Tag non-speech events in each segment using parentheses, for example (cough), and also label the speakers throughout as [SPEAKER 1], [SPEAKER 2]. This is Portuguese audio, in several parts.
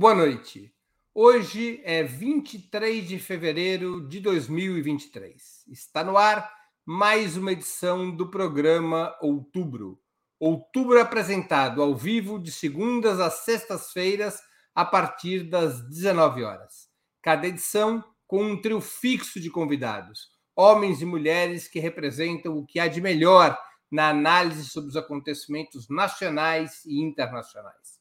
[SPEAKER 1] Boa noite. Hoje é 23 de fevereiro de 2023. Está no ar mais uma edição do programa Outubro. Outubro apresentado ao vivo de segundas às sextas-feiras a partir das 19 horas. Cada edição com um trio fixo de convidados, homens e mulheres que representam o que há de melhor na análise sobre os acontecimentos nacionais e internacionais.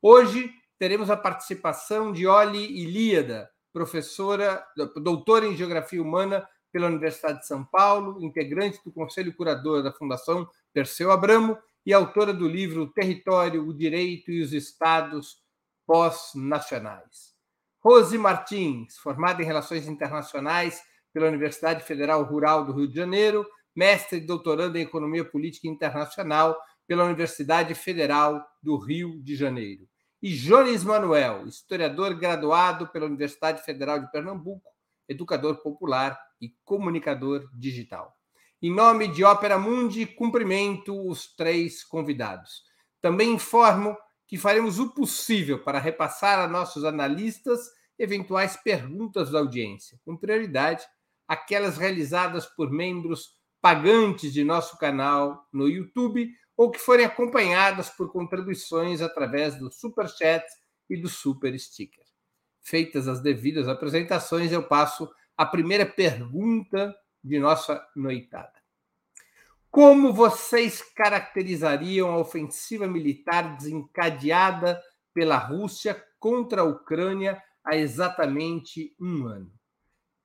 [SPEAKER 1] Hoje teremos a participação de Oli Ilíada, professora, doutora em Geografia Humana pela Universidade de São Paulo, integrante do Conselho Curador da Fundação Perseu Abramo e autora do livro O Território, o Direito e os Estados Pós-Nacionais. Rose Martins, formada em Relações Internacionais pela Universidade Federal Rural do Rio de Janeiro, mestre e doutorando em Economia Política Internacional pela Universidade Federal do Rio de Janeiro e Jones Manuel, historiador graduado pela Universidade Federal de Pernambuco, educador popular e comunicador digital. Em nome de Ópera Mundi, cumprimento os três convidados. Também informo que faremos o possível para repassar a nossos analistas eventuais perguntas da audiência, com prioridade aquelas realizadas por membros pagantes de nosso canal no YouTube ou que forem acompanhadas por contribuições através do Super Chat e do Super Sticker. Feitas as devidas apresentações, eu passo a primeira pergunta de nossa noitada. Como vocês caracterizariam a ofensiva militar desencadeada pela Rússia contra a Ucrânia há exatamente um ano?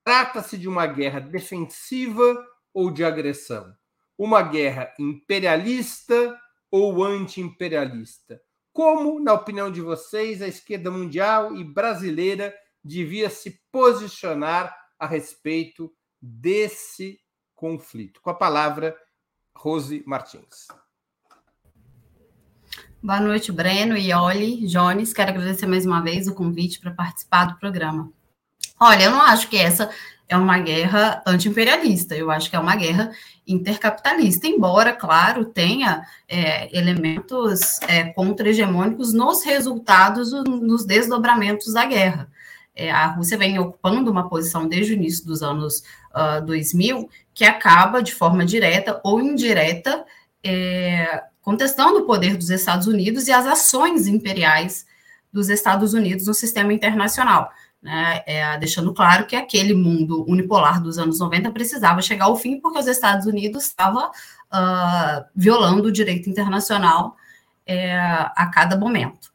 [SPEAKER 1] Trata-se de uma guerra defensiva ou de agressão? Uma guerra imperialista ou anti-imperialista? Como, na opinião de vocês, a esquerda mundial e brasileira devia se posicionar a respeito desse conflito? Com a palavra, Rose Martins.
[SPEAKER 2] Boa noite, Breno, Ioli, Jones. Quero agradecer mais uma vez o convite para participar do programa. Olha, eu não acho que essa é uma guerra anti-imperialista, eu acho que é uma guerra intercapitalista, embora, claro, tenha é, elementos é, contra-hegemônicos nos resultados, nos desdobramentos da guerra. É, a Rússia vem ocupando uma posição desde o início dos anos uh, 2000 que acaba, de forma direta ou indireta, é, contestando o poder dos Estados Unidos e as ações imperiais dos Estados Unidos no sistema internacional né, é, deixando claro que aquele mundo unipolar dos anos 90 precisava chegar ao fim, porque os Estados Unidos estavam uh, violando o direito internacional é, a cada momento.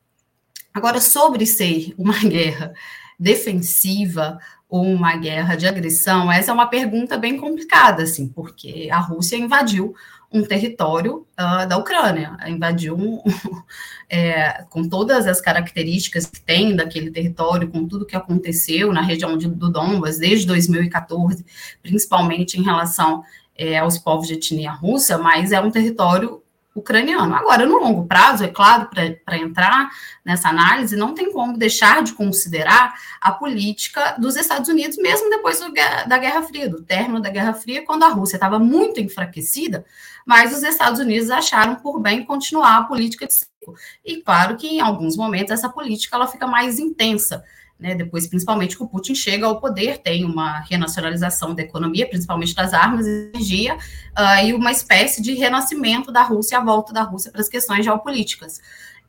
[SPEAKER 2] Agora, sobre ser uma (laughs) guerra defensiva ou uma guerra de agressão, essa é uma pergunta bem complicada, assim, porque a Rússia invadiu um território uh, da Ucrânia, invadiu um, (laughs) é, com todas as características que tem daquele território, com tudo que aconteceu na região de, do Donbas desde 2014, principalmente em relação é, aos povos de etnia russa, mas é um território ucraniano. Agora, no longo prazo, é claro, para entrar nessa análise, não tem como deixar de considerar a política dos Estados Unidos, mesmo depois do, da Guerra Fria, do término da Guerra Fria, quando a Rússia estava muito enfraquecida, mas os Estados Unidos acharam por bem continuar a política de seco. E claro que em alguns momentos essa política ela fica mais intensa, né, depois, principalmente, que o Putin chega ao poder, tem uma renacionalização da economia, principalmente das armas e energia, uh, e uma espécie de renascimento da Rússia, a volta da Rússia para as questões geopolíticas.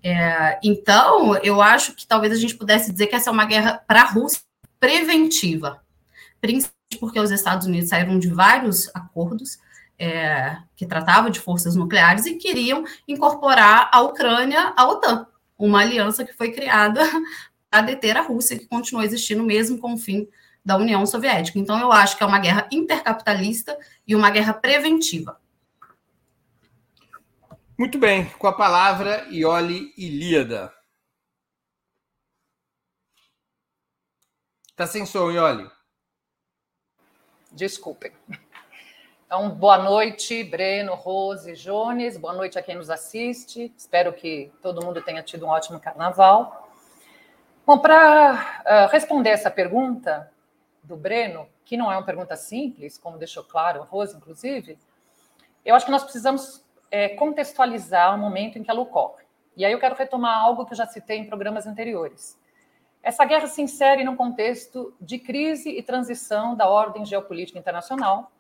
[SPEAKER 2] É, então, eu acho que talvez a gente pudesse dizer que essa é uma guerra para a Rússia preventiva, principalmente porque os Estados Unidos saíram de vários acordos é, que tratavam de forças nucleares e queriam incorporar a Ucrânia à OTAN, uma aliança que foi criada (laughs) a deter a Rússia, que continua existindo mesmo com o fim da União Soviética. Então, eu acho que é uma guerra intercapitalista e uma guerra preventiva.
[SPEAKER 1] Muito bem, com a palavra Ioli Ilíada. Está sem som, Ioli.
[SPEAKER 3] Desculpem. Então, boa noite, Breno, Rose, Jones. Boa noite a quem nos assiste. Espero que todo mundo tenha tido um ótimo carnaval. Bom, para uh, ah, responder essa pergunta do Breno, que não é uma pergunta simples, como deixou claro o Rose, inclusive, eu acho que nós precisamos é, contextualizar o momento em que ela ocorre. E aí eu quero retomar algo que eu já citei em programas anteriores. Essa guerra se insere num contexto de crise e transição da ordem geopolítica internacional,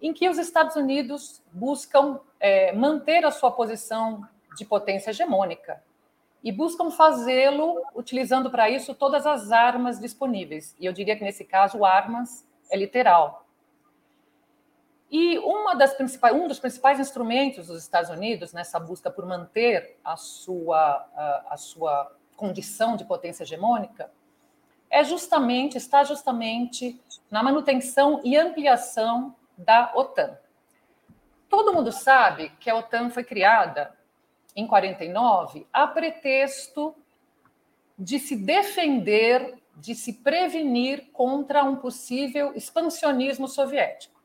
[SPEAKER 3] em que os Estados Unidos buscam é, manter a sua posição de potência hegemônica e buscam fazê-lo utilizando para isso todas as armas disponíveis. E eu diria que nesse caso, armas é literal. E uma das principais, um dos principais instrumentos dos Estados Unidos nessa busca por manter a sua, a, a sua condição de potência hegemônica é justamente, está justamente na manutenção e ampliação da OTAN. Todo mundo sabe que a OTAN foi criada em 49 a pretexto de se defender, de se prevenir contra um possível expansionismo soviético.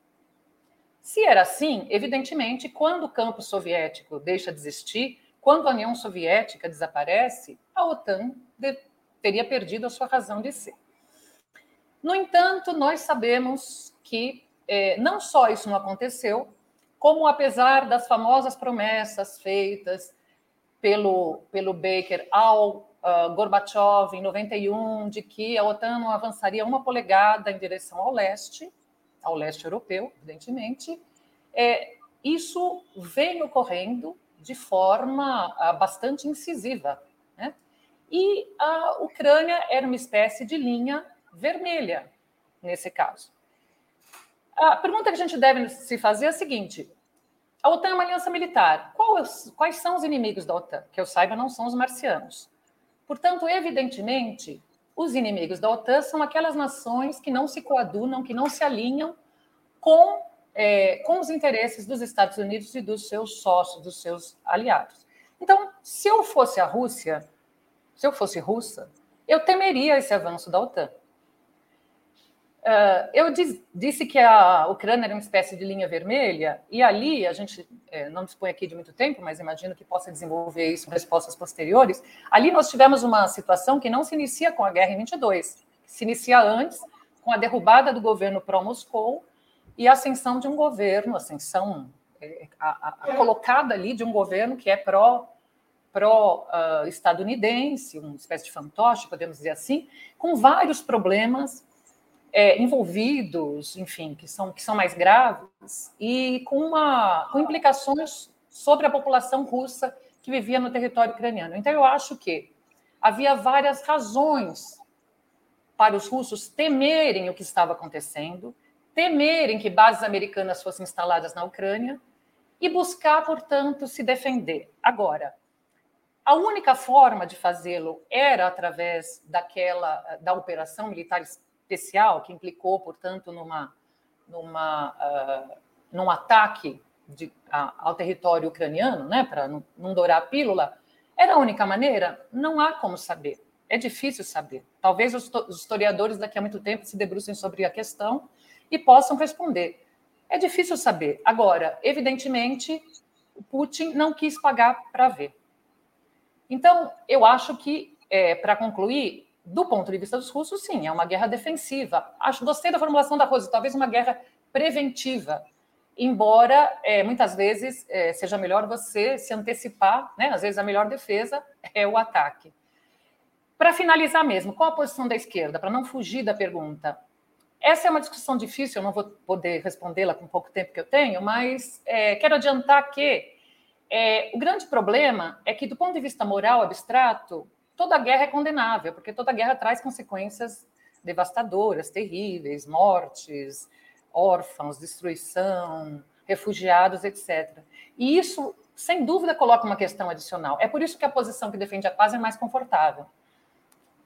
[SPEAKER 3] Se era assim, evidentemente, quando o campo soviético deixa de existir, quando a União Soviética desaparece, a OTAN teria perdido a sua razão de ser. No entanto, nós sabemos que é, não só isso não aconteceu, como apesar das famosas promessas feitas pelo, pelo Baker ao uh, Gorbachev em 91 de que a OTAN não avançaria uma polegada em direção ao leste, ao leste europeu, evidentemente, é, isso vem ocorrendo de forma uh, bastante incisiva. Né? E a Ucrânia era uma espécie de linha vermelha nesse caso. A pergunta que a gente deve se fazer é a seguinte: a OTAN é uma aliança militar. Quais, quais são os inimigos da OTAN? Que eu saiba, não são os marcianos. Portanto, evidentemente, os inimigos da OTAN são aquelas nações que não se coadunam, que não se alinham com, é, com os interesses dos Estados Unidos e dos seus sócios, dos seus aliados. Então, se eu fosse a Rússia, se eu fosse russa, eu temeria esse avanço da OTAN. Uh, eu diz, disse que a Ucrânia era uma espécie de linha vermelha, e ali a gente é, não dispõe aqui de muito tempo, mas imagino que possa desenvolver isso em respostas posteriores. Ali nós tivemos uma situação que não se inicia com a guerra em 22, se inicia antes, com a derrubada do governo pró-Moscou e a ascensão de um governo, ascensão é, a, a, a colocada ali de um governo que é pró pró-estadunidense, uh, uma espécie de fantoche, podemos dizer assim, com vários problemas é, envolvidos, enfim, que são, que são mais graves, e com, uma, com implicações sobre a população russa que vivia no território ucraniano. Então, eu acho que havia várias razões para os russos temerem o que estava acontecendo, temerem que bases americanas fossem instaladas na Ucrânia e buscar, portanto, se defender. Agora, a única forma de fazê-lo era através daquela da operação militar especial que implicou, portanto, numa, numa, uh, num ataque de, a, ao território ucraniano, né, para não, não dourar a pílula, era a única maneira? Não há como saber. É difícil saber. Talvez os, os historiadores daqui a muito tempo se debrucem sobre a questão e possam responder. É difícil saber. Agora, evidentemente, o Putin não quis pagar para ver. Então, eu acho que, é, para concluir, do ponto de vista dos russos, sim, é uma guerra defensiva. Acho, gostei da formulação da Rose, talvez uma guerra preventiva, embora é, muitas vezes é, seja melhor você se antecipar, né? às vezes a melhor defesa é o ataque. Para finalizar mesmo, qual a posição da esquerda? Para não fugir da pergunta. Essa é uma discussão difícil, eu não vou poder respondê-la com pouco tempo que eu tenho, mas é, quero adiantar que o grande problema é que, do ponto de vista moral abstrato, toda guerra é condenável, porque toda guerra traz consequências devastadoras, terríveis, mortes, órfãos, destruição, refugiados, etc. E isso, sem dúvida, coloca uma questão adicional. É por isso que a posição que defende a paz é mais confortável,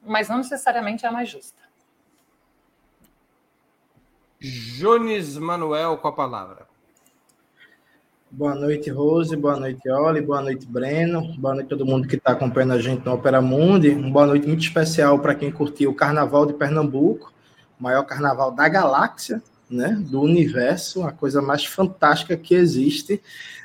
[SPEAKER 3] mas não necessariamente é a mais justa.
[SPEAKER 1] Jones Manuel com a palavra.
[SPEAKER 4] Boa noite, Rose. Boa noite, Oli. Boa noite, Breno. Boa noite a todo mundo que está acompanhando a gente no Opera Mundi. Uma boa noite muito especial para quem curtiu o Carnaval de Pernambuco, maior carnaval da galáxia, né, do universo, a coisa mais fantástica que existe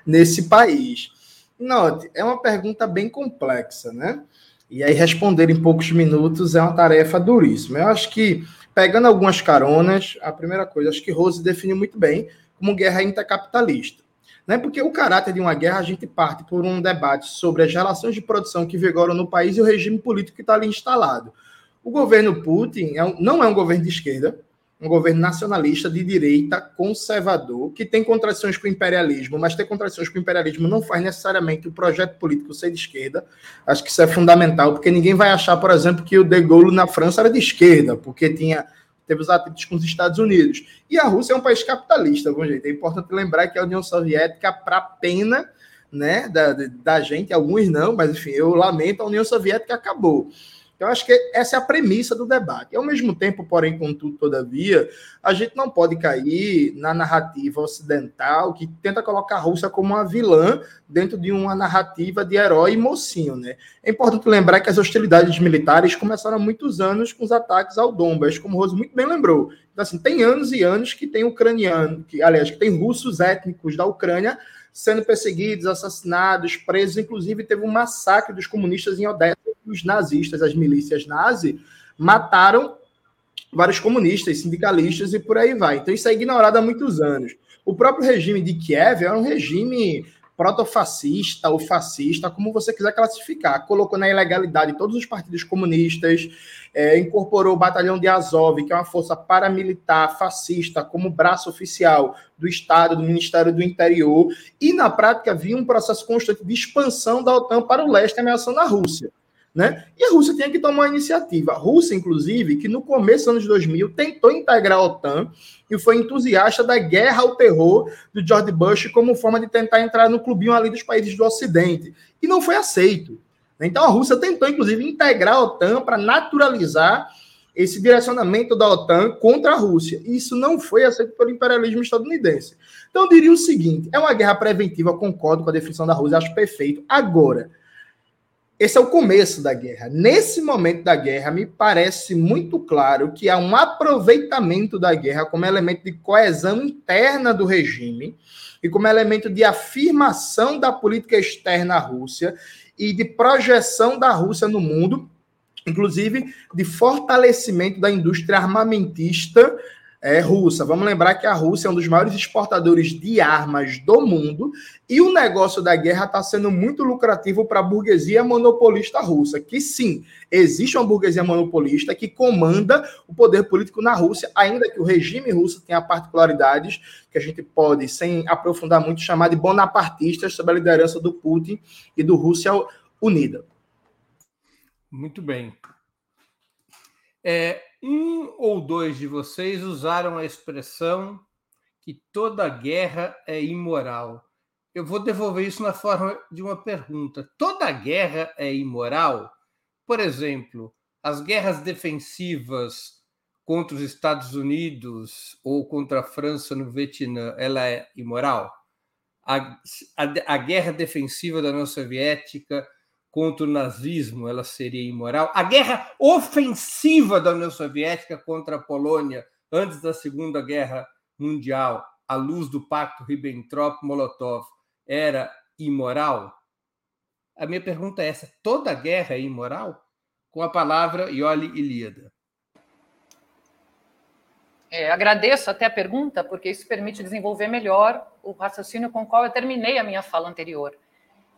[SPEAKER 4] nesse país. Note, é uma pergunta bem complexa, né? E aí responder em poucos minutos é uma tarefa duríssima. Eu acho que, pegando algumas caronas, a primeira coisa, acho que Rose definiu muito bem como guerra intercapitalista. Né? Porque o caráter de uma guerra, a gente parte por um debate sobre as relações de produção que vigoram no país e o regime político que está ali instalado. O governo Putin é um, não é um governo de esquerda, um governo nacionalista de direita conservador que tem contradições com o imperialismo, mas ter contradições com o imperialismo não faz necessariamente o projeto político ser de esquerda. Acho que isso é fundamental, porque ninguém vai achar, por exemplo, que o De Gaulle na França era de esquerda, porque tinha teve os atritos com os Estados Unidos. E a Rússia é um país capitalista, bom jeito. É importante lembrar que a União Soviética, para pena né, da, da gente, alguns não, mas enfim, eu lamento, a União Soviética acabou. Então, acho que essa é a premissa do debate. Ao mesmo tempo, porém, contudo, todavia, a gente não pode cair na narrativa ocidental que tenta colocar a Rússia como uma vilã dentro de uma narrativa de herói e mocinho. Né? É importante lembrar que as hostilidades militares começaram há muitos anos com os ataques ao Donbass, como o Rose muito bem lembrou. Então, assim, tem anos e anos que tem ucraniano, que, aliás, que tem russos étnicos da Ucrânia sendo perseguidos, assassinados, presos. Inclusive, teve um massacre dos comunistas em Odessa. Os nazistas, as milícias nazi, mataram vários comunistas, sindicalistas e por aí vai. Então, isso é ignorado há muitos anos. O próprio regime de Kiev é um regime protofascista ou fascista, como você quiser classificar. Colocou na ilegalidade todos os partidos comunistas, é, incorporou o batalhão de Azov, que é uma força paramilitar fascista, como braço oficial do Estado, do Ministério do Interior, e na prática havia um processo constante de expansão da OTAN para o leste, ameaçando a Rússia. Né? E a Rússia tinha que tomar uma iniciativa. A Rússia, inclusive, que no começo dos anos 2000 tentou integrar a OTAN e foi entusiasta da guerra ao terror do George Bush como forma de tentar entrar no clubinho ali dos países do Ocidente. E não foi aceito. Então a Rússia tentou, inclusive, integrar a OTAN para naturalizar esse direcionamento da OTAN contra a Rússia. E isso não foi aceito pelo imperialismo estadunidense. Então eu diria o seguinte: é uma guerra preventiva, concordo com a definição da Rússia, acho perfeito. Agora, esse é o começo da guerra. Nesse momento da guerra, me parece muito claro que há um aproveitamento da guerra como elemento de coesão interna do regime e como elemento de afirmação da política externa à Rússia e de projeção da Rússia no mundo, inclusive de fortalecimento da indústria armamentista é, russa. Vamos lembrar que a Rússia é um dos maiores exportadores de armas do mundo e o negócio da guerra está sendo muito lucrativo para a burguesia monopolista russa. Que sim, existe uma burguesia monopolista que comanda o poder político na Rússia, ainda que o regime russo tenha particularidades que a gente pode, sem aprofundar muito, chamar de bonapartistas sob a liderança do Putin e do Rússia Unida.
[SPEAKER 1] Muito bem. É, um ou dois de vocês usaram a expressão que toda guerra é imoral. Eu vou devolver isso na forma de uma pergunta. Toda guerra é imoral? Por exemplo, as guerras defensivas contra os Estados Unidos ou contra a França no Vietnã, ela é imoral? A, a, a guerra defensiva da União Soviética contra o nazismo, ela seria imoral. A guerra ofensiva da União Soviética contra a Polônia antes da Segunda Guerra Mundial, à luz do Pacto Ribbentrop-Molotov, era imoral? A minha pergunta é essa: toda guerra é imoral? Com a palavra Ioli Ilíada.
[SPEAKER 3] É, agradeço até a pergunta, porque isso permite desenvolver melhor o raciocínio com o qual eu terminei a minha fala anterior.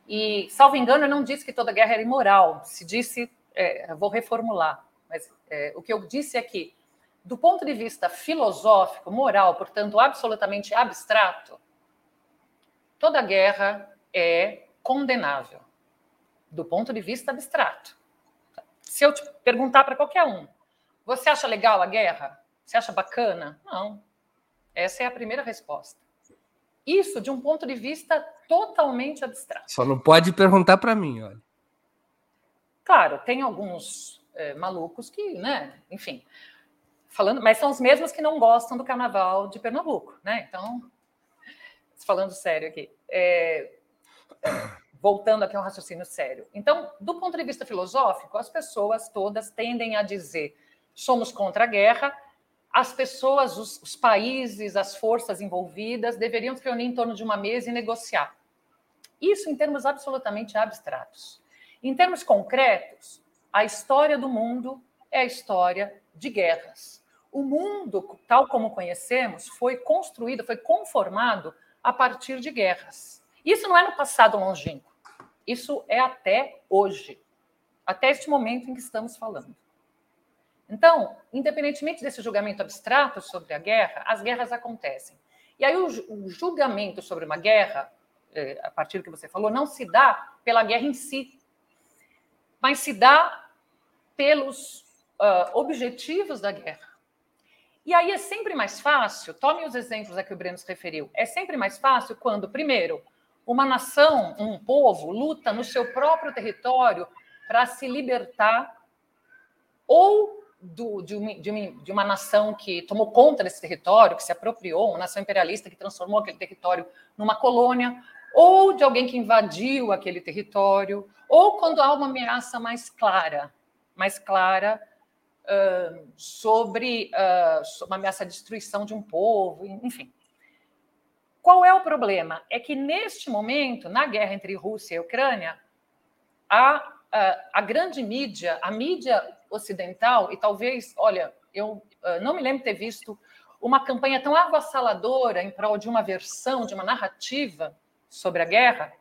[SPEAKER 3] E, salvo engano, eu não disse que toda guerra era imoral. Se disse, é, vou reformular, mas é, o que eu disse é que, do ponto de vista filosófico, moral, portanto, absolutamente abstrato, toda guerra é condenável, do ponto de vista abstrato. Se eu te perguntar para qualquer um, você acha legal a guerra? Você acha bacana? Não. Essa é a primeira resposta. Isso de um ponto de vista totalmente abstrato.
[SPEAKER 1] Só não pode perguntar para mim, olha.
[SPEAKER 3] Claro, tem alguns é, malucos que, né, enfim, falando, mas são os mesmos que não gostam do carnaval de Pernambuco, né? Então, falando sério aqui, é, voltando aqui a um raciocínio sério. Então, do ponto de vista filosófico, as pessoas todas tendem a dizer somos contra a guerra, as pessoas, os, os, países, as forças envolvidas deveriam se reunir em torno de uma mesa e negociar. Isso em termos absolutamente abstratos. Em termos concretos, a história do mundo é a história de guerras. O mundo, tal como conhecemos, foi construído, foi conformado a partir de guerras. Isso não é no passado longínquo. Isso é até hoje, até este momento em que estamos falando. Então, independentemente desse julgamento abstrato sobre a guerra, as guerras acontecem. E aí o, julgamento sobre uma guerra, é, a partir do que você falou, não se dá pela guerra em si, mas se dá pelos uh, objetivos da guerra. E aí é sempre mais fácil, tome os exemplos a que o Breno se referiu, é sempre mais fácil quando, primeiro, uma nação, um povo, luta no seu próprio território para se libertar ou do, de, uma, de, uma, de, uma, nação que tomou conta desse território, que se apropriou, uma nação imperialista que transformou aquele território numa colônia, ou de alguém que invadiu aquele território, ou quando há uma ameaça mais clara, mais clara uh, sobre uh, uma ameaça de destruição de um povo, enfim. Qual é o problema? É que neste momento, na guerra entre Rússia e Ucrânia, a, a, a grande mídia, a mídia ocidental, e talvez, olha, eu uh, não me lembro de ter visto uma campanha tão avassaladora em prol de uma versão, de uma narrativa sobre a guerra,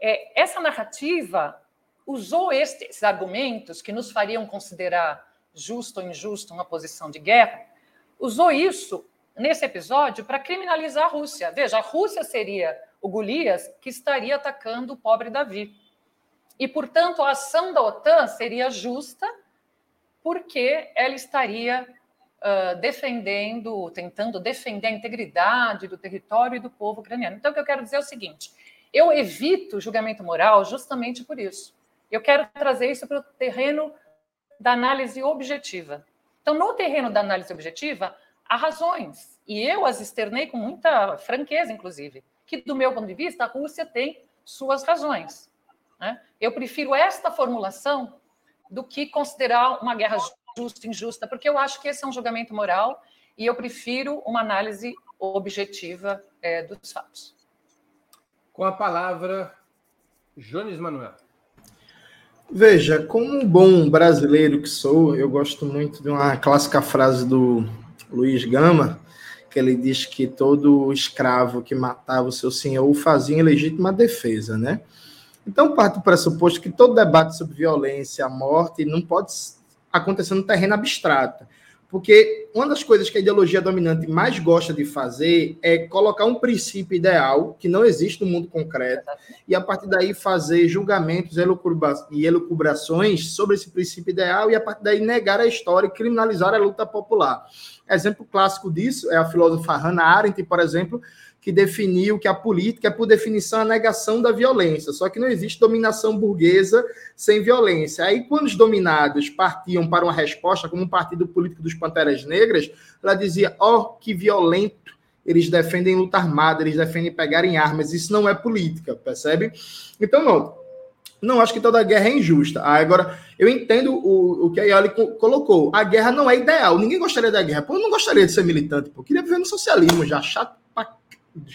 [SPEAKER 3] é, essa narrativa usou estes argumentos que nos fariam considerar justo ou injusto uma posição de guerra, usou isso nesse episódio para criminalizar a Rússia. Veja, a Rússia seria o Golias que estaria atacando o pobre Davi. E, portanto, a ação da OTAN seria justa porque ela estaria uh, defendendo, tentando defender a integridade do território e do povo ucraniano. Então, o que eu quero dizer é o seguinte: eu evito julgamento moral justamente por isso. Eu quero trazer isso para o terreno da análise objetiva. Então, no terreno da análise objetiva, há razões, e eu as externei com muita franqueza, inclusive, que, do meu ponto de vista, a Rússia tem suas razões. Né? Eu prefiro esta formulação do que considerar uma guerra justa e injusta, porque eu acho que esse é um julgamento moral e eu prefiro uma análise objetiva é, dos fatos.
[SPEAKER 1] Com a palavra, Jones Manuel.
[SPEAKER 4] Veja, como um bom brasileiro que sou, eu gosto muito de uma clássica frase do Luiz Gama, que ele diz que todo escravo que matava o seu senhor o fazia em legítima defesa, né? Então, parte do pressuposto que todo debate sobre violência, morte, não pode acontecer no terreno abstrato. Porque uma das coisas que a ideologia dominante mais gosta de fazer é colocar um princípio ideal que não existe no mundo concreto e a partir daí fazer julgamentos e elucubrações sobre esse princípio ideal e a partir daí negar a história e criminalizar a luta popular. Exemplo clássico disso é a filósofa Hannah Arendt, por exemplo, que definiu que a política é, por definição, a negação da violência. Só que não existe dominação burguesa sem violência. Aí, quando os dominados partiam para uma resposta, como o Partido Político dos Panteras Negras, ela dizia: ó, oh, que violento. Eles defendem luta armada, eles defendem pegarem armas. Isso não é política, percebe? Então, não. Não acho que toda guerra é injusta. Ah, agora, eu entendo o, o que a Yali colocou. A guerra não é ideal. Ninguém gostaria da guerra. Pô, eu não gostaria de ser militante. Pô, eu queria viver no socialismo já. Chato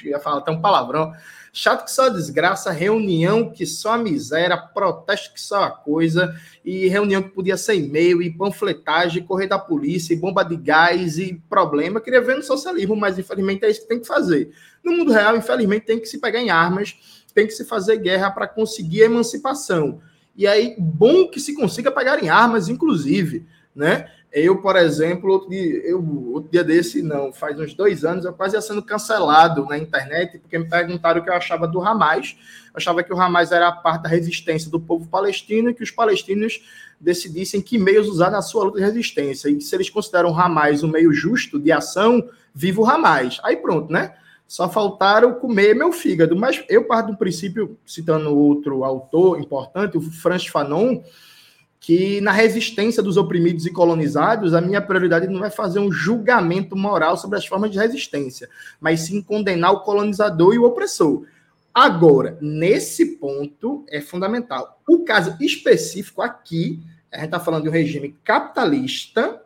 [SPEAKER 4] ia falar até um palavrão. Chato que só desgraça, reunião que só a miséria, protesto que só a coisa, e reunião que podia ser e-mail, e panfletagem, correr da polícia, e bomba de gás, e problema. Eu queria ver no socialismo, mas infelizmente é isso que tem que fazer. No mundo real, infelizmente, tem que se pegar em armas, tem que se fazer guerra para conseguir a emancipação. E aí, bom que se consiga pegar em armas, inclusive, né? Eu, por exemplo, outro dia, eu, outro dia desse, não, faz uns dois anos, eu quase ia sendo cancelado na internet, porque me perguntaram o que eu achava do Hamas. Eu achava que o Hamas era a parte da resistência do povo palestino e que os palestinos decidissem que meios usar na sua luta de resistência. E se eles consideram o Hamas um meio justo de ação, viva o Hamas. Aí pronto, né? Só faltaram comer meu fígado. Mas eu parto do princípio, citando outro autor importante, o Franz Fanon, que na resistência dos oprimidos e colonizados, a minha prioridade não é fazer um julgamento moral sobre as formas de resistência, mas sim condenar o colonizador e o opressor. Agora, nesse ponto é fundamental. O caso específico aqui, a gente está falando de um regime capitalista,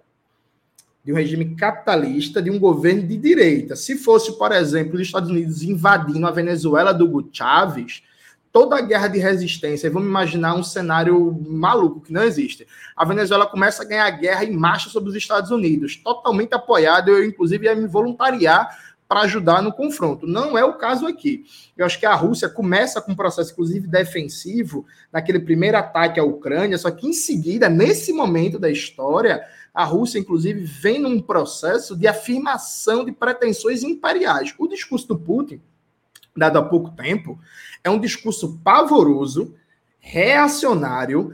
[SPEAKER 4] de um regime capitalista, de um governo de direita. Se fosse, por exemplo, os Estados Unidos invadindo a Venezuela do Hugo Chávez, toda a guerra de resistência, vamos imaginar um cenário maluco que não existe. A Venezuela começa a ganhar guerra em marcha sobre os Estados Unidos, totalmente apoiado, eu inclusive ia me voluntariar para ajudar no confronto. Não é o caso aqui. Eu acho que a Rússia começa com um processo, inclusive, defensivo, naquele primeiro ataque à Ucrânia, só que em seguida, nesse momento da história, a Rússia, inclusive, vem num processo de afirmação de pretensões imperiais. O discurso do Putin, dado há pouco tempo, é um discurso pavoroso, reacionário,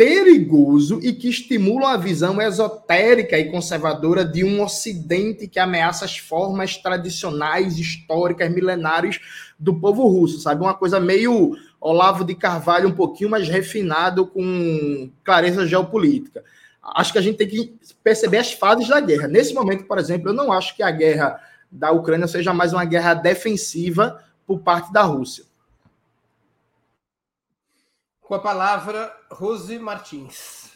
[SPEAKER 4] perigoso e que estimula a visão esotérica e conservadora de um Ocidente que ameaça as formas tradicionais, históricas, milenares do povo russo, sabe? Uma coisa meio Olavo de Carvalho, um pouquinho mais refinado, com clareza geopolítica. Acho que a gente tem que perceber as fases da guerra. Nesse momento, por exemplo, eu não acho que a guerra da Ucrânia seja mais uma guerra defensiva por parte da Rússia.
[SPEAKER 1] Com a palavra, Rose Martins.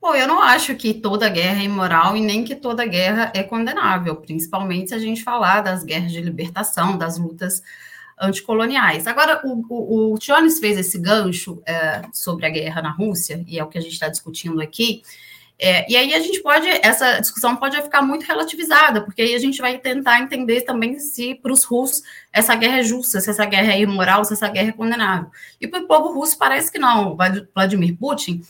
[SPEAKER 2] Bom, eu não acho que toda guerra é imoral e nem que toda guerra é condenável, principalmente se a gente falar das guerras de libertação, das lutas anticoloniais. Agora, o, o, o Jones fez esse gancho é, sobre a guerra na Rússia, e é o que a gente está discutindo aqui, é, e aí a gente pode, essa discussão pode ficar muito relativizada, porque aí a gente vai tentar entender também se para os russos essa guerra é justa, se essa guerra é imoral, se essa guerra é condenável. E para o povo russo parece que não. Vladimir Putin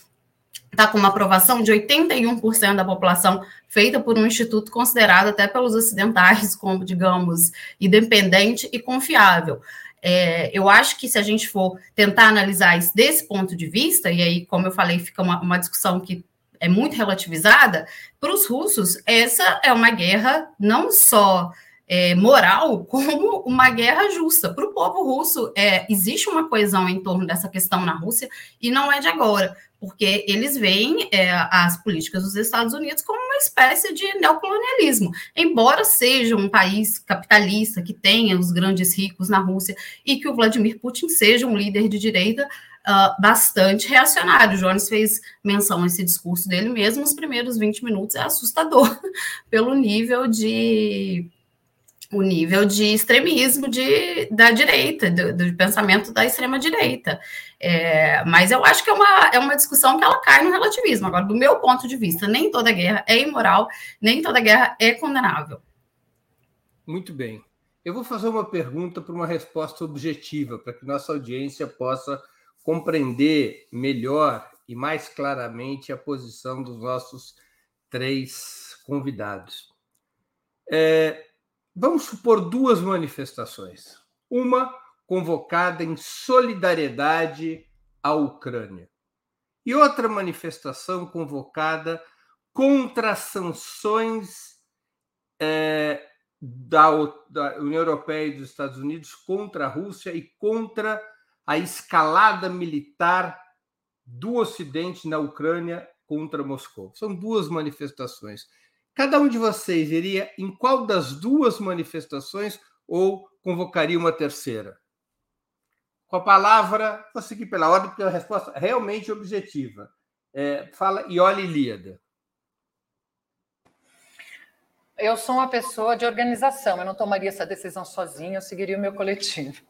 [SPEAKER 2] está com uma aprovação de 81% da população, feita por um instituto considerado até pelos ocidentais (laughs) como, digamos, independente e confiável. É, eu acho que se a gente for tentar analisar isso desse ponto de vista, e aí, como eu falei, fica uma, uma discussão que é muito relativizada, para os russos, essa é uma guerra não só é, moral, (laughs) como uma guerra justa. Para o povo russo, é, existe uma coesão em torno dessa questão na Rússia, e não é de agora, porque eles veem é, as políticas dos Estados Unidos como uma espécie de neocolonialismo. Embora seja um país capitalista, que tenha os grandes ricos na Rússia, e que o Vladimir Putin seja um líder de direita, uh, bastante reacionário. O Jones fez menção a esse discurso dele mesmo, os primeiros 20 minutos é assustador (laughs) pelo nível de o nível de extremismo de, da direita, do, do pensamento da extrema-direita. É, mas eu acho que é uma, é uma discussão que ela cai no relativismo. Agora, do meu ponto de vista, nem toda guerra é imoral, nem toda guerra é condenável.
[SPEAKER 1] Muito bem. Eu vou fazer uma pergunta para uma resposta objetiva, para que nossa audiência possa compreender melhor e mais claramente a posição dos nossos três convidados. É, vamos supor duas manifestações. Uma convocada em solidariedade à Ucrânia, e outra manifestação convocada contra sanções é, da, da União Europeia e dos Estados Unidos contra a Rússia e contra a escalada militar do Ocidente na Ucrânia contra Moscou. São duas manifestações. Cada um de vocês iria em qual das duas manifestações ou convocaria uma terceira? Com a palavra, vou seguir pela ordem, porque a resposta é realmente objetiva. É, fala Ioli Líada.
[SPEAKER 3] Eu sou uma pessoa de organização, eu não tomaria essa decisão sozinha, eu seguiria o meu coletivo.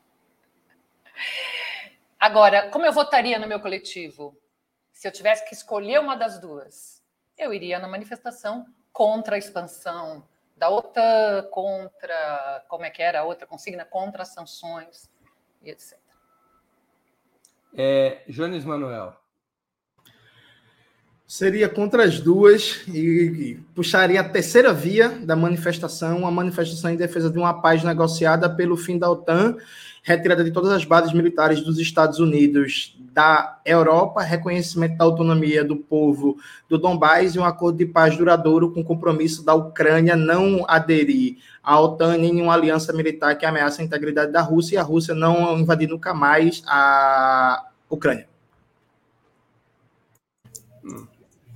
[SPEAKER 3] Agora, como eu votaria no meu coletivo? Se eu tivesse que escolher uma das duas, eu iria na manifestação contra a expansão da OTAN, contra, como é que era a outra consigna, contra as sanções e etc.
[SPEAKER 1] É, Jones Manuel.
[SPEAKER 4] Seria contra as duas e, e puxaria a terceira via da manifestação, a manifestação em defesa de uma paz negociada pelo fim da OTAN retirada de todas as bases militares dos Estados Unidos da Europa, reconhecimento da autonomia do povo do Donbás e um acordo de paz duradouro com compromisso da Ucrânia não aderir à OTAN nem nenhuma aliança militar que ameaça a integridade da Rússia e a Rússia não invadir nunca mais a Ucrânia.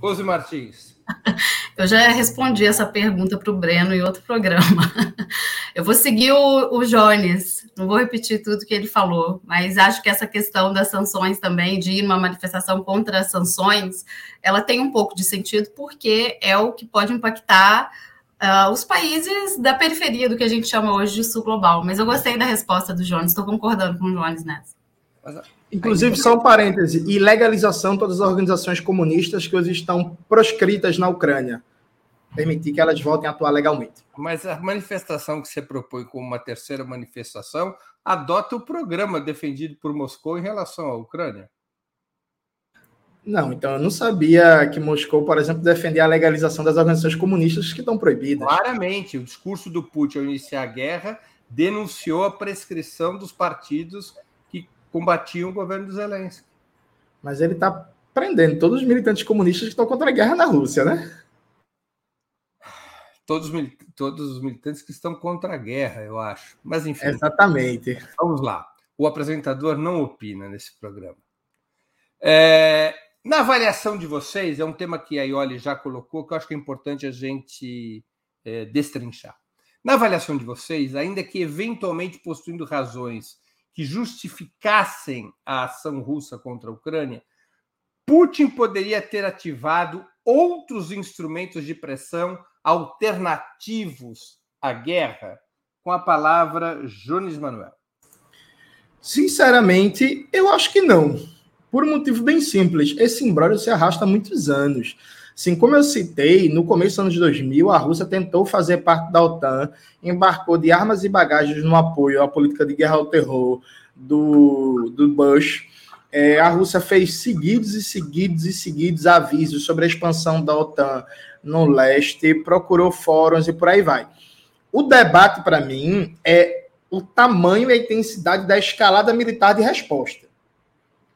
[SPEAKER 1] Rose Martins. (laughs)
[SPEAKER 2] Eu já respondi essa pergunta para o Breno em outro programa. (laughs) Eu vou seguir o, o Jones, não vou repetir tudo que ele falou, mas acho que essa questão das sanções também, de ir numa manifestação contra as sanções, ela tem um pouco de sentido, porque é o que pode impactar uh, os países da periferia do que a gente chama hoje de sul global. Mas eu gostei da resposta do Jones, estou concordando com o Jones nessa.
[SPEAKER 4] Inclusive, só um parêntese, ilegalização todas as organizações comunistas que hoje estão proscritas na Ucrânia. permitir que elas voltem a atuar legalmente.
[SPEAKER 1] Mas a manifestação que você propõe como uma terceira manifestação adota o programa defendido por Moscou em relação à Ucrânia.
[SPEAKER 4] Não, então eu não sabia que Moscou, por exemplo, defendia a legalização das organizações comunistas que estão proibidas.
[SPEAKER 1] Claramente, o discurso do Putin ao iniciar a guerra denunciou a prescrição dos partidos combatiam o governo do Zelensky.
[SPEAKER 4] Mas ele está prendendo todos os militantes comunistas que estão contra a guerra na Rússia, né?
[SPEAKER 1] Todos, todos os militantes que estão contra a guerra, eu acho. Mas enfim.
[SPEAKER 4] Exatamente.
[SPEAKER 1] Vamos lá. O apresentador não opina nesse programa. É, na avaliação de vocês, é um tema que a Ioli já colocou, que eu acho que é importante a gente é, destrinchar. Na avaliação de vocês, ainda que eventualmente possuindo razões que justificassem a ação russa contra a Ucrânia, Putin poderia ter ativado outros instrumentos de pressão alternativos à guerra? Com a palavra Jones Manuel.
[SPEAKER 4] Sinceramente, eu acho que não. Por um motivo bem simples. Esse imbróglio se arrasta há muitos anos. Assim, como eu citei, no começo dos anos 2000, a Rússia tentou fazer parte da OTAN, embarcou de armas e bagagens no apoio à política de guerra ao terror do, do Bush. É, a Rússia fez seguidos e seguidos e seguidos avisos sobre a expansão da OTAN no leste, procurou fóruns e por aí vai. O debate, para mim, é o tamanho e a intensidade da escalada militar de resposta.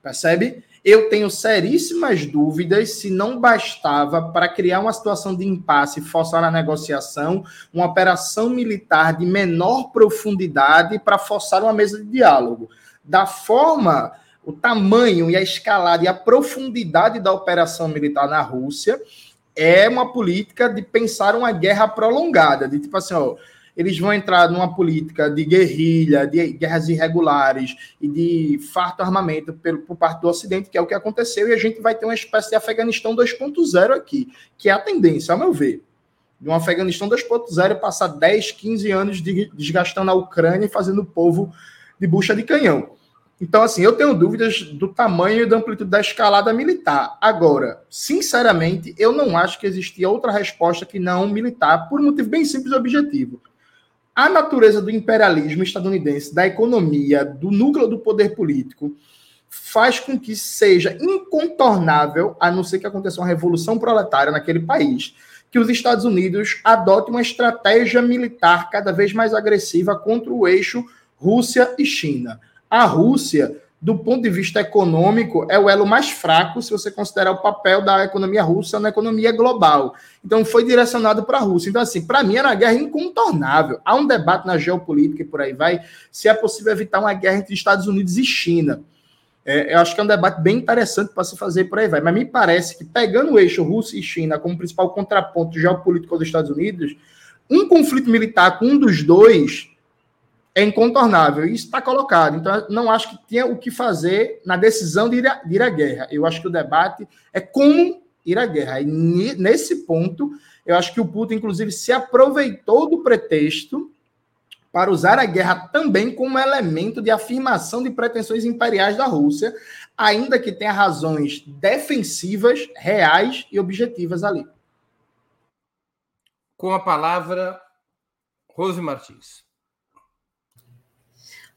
[SPEAKER 4] Percebe? Eu tenho seríssimas dúvidas se não bastava para criar uma situação de impasse forçar a negociação, uma operação militar de menor profundidade para forçar uma mesa de diálogo. Da forma, o tamanho e a escalada e a profundidade da operação militar na Rússia é uma política de pensar uma guerra prolongada, de tipo assim, ó, eles vão entrar numa política de guerrilha, de guerras irregulares e de farto armamento pelo, por parte do Ocidente, que é o que aconteceu, e a gente vai ter uma espécie de Afeganistão 2.0 aqui, que é a tendência, ao meu ver. De um Afeganistão 2.0 passar 10, 15 anos de, desgastando a Ucrânia e fazendo o povo de bucha de canhão. Então, assim, eu tenho dúvidas do tamanho e da amplitude da escalada militar. Agora, sinceramente, eu não acho que existia outra resposta que não militar, por um motivo bem simples e objetivo a natureza do imperialismo estadunidense, da economia, do núcleo do poder político, faz com que seja incontornável, a não ser que aconteça uma revolução proletária naquele país, que os Estados Unidos adotem uma estratégia militar cada vez mais agressiva contra o eixo Rússia e China. A Rússia do ponto de vista econômico, é o elo mais fraco se você considerar o papel da economia russa na economia global. Então, foi direcionado para a Rússia. Então, assim, para mim era uma guerra incontornável. Há um debate na geopolítica e por aí vai, se é possível evitar uma guerra entre Estados Unidos e China. É, eu acho que é um debate bem interessante para se fazer por aí vai. Mas me parece que, pegando o eixo Rússia e China como principal contraponto geopolítico aos Estados Unidos, um conflito militar com um dos dois é incontornável. E isso está colocado. Então, não acho que tinha o que fazer na decisão de ir, a, de ir à guerra. Eu acho que o debate é como ir à guerra. E nesse ponto, eu acho que o Putin, inclusive, se aproveitou do pretexto para usar a guerra também como elemento de afirmação de pretensões imperiais da Rússia, ainda que tenha razões defensivas, reais e objetivas ali.
[SPEAKER 1] Com a palavra, Rose Martins.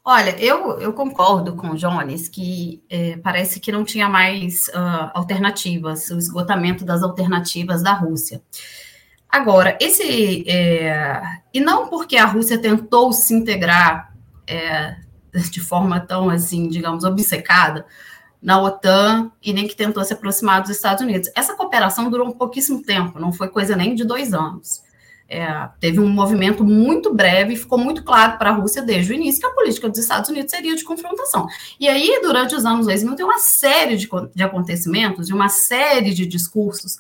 [SPEAKER 2] Olha, eu, eu concordo com o Jones que é, parece que não tinha mais uh, alternativas, o esgotamento das alternativas da Rússia. Agora, esse. É, e não porque a Rússia tentou se integrar é, de forma tão, assim, digamos, obcecada na OTAN e nem que tentou se aproximar dos Estados Unidos. Essa cooperação durou um pouquíssimo tempo, não foi coisa nem de dois anos é, teve um movimento muito breve e ficou muito claro para a Rússia desde o início que a política dos Estados Unidos seria de confrontação. E aí, durante os anos 2000, tem uma série de, de acontecimentos, de uma série de discursos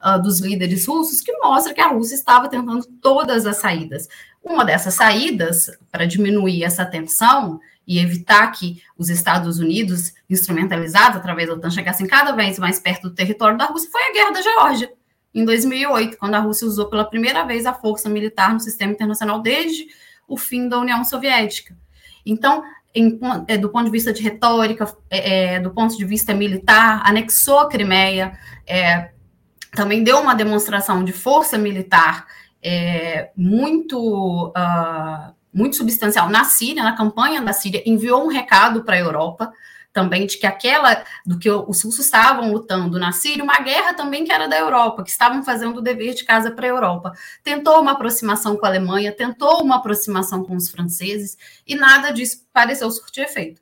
[SPEAKER 2] uh, dos líderes russos que mostra que a Rússia estava tentando todas as saídas. Uma dessas saídas, para diminuir essa tensão e evitar que os Estados Unidos, instrumentalizados através da OTAN, chegassem cada vez mais perto do território da Rússia, foi a Guerra da Geórgia em 2008, quando a Rússia usou pela primeira vez a força militar no sistema internacional desde o fim da União Soviética. Então, em, é, do ponto de vista de retórica, é, é, do ponto de vista militar, anexou a Crimeia, é, também deu uma demonstração de força militar é, muito, uh, muito substancial na Síria, na campanha da Síria, enviou um recado para a Europa também de que aquela do que os russos estavam lutando na Síria, uma guerra também que era da Europa, que estavam fazendo o dever de casa para a Europa. Tentou uma aproximação com a Alemanha, tentou uma aproximação com os franceses, e nada disso pareceu surtir efeito.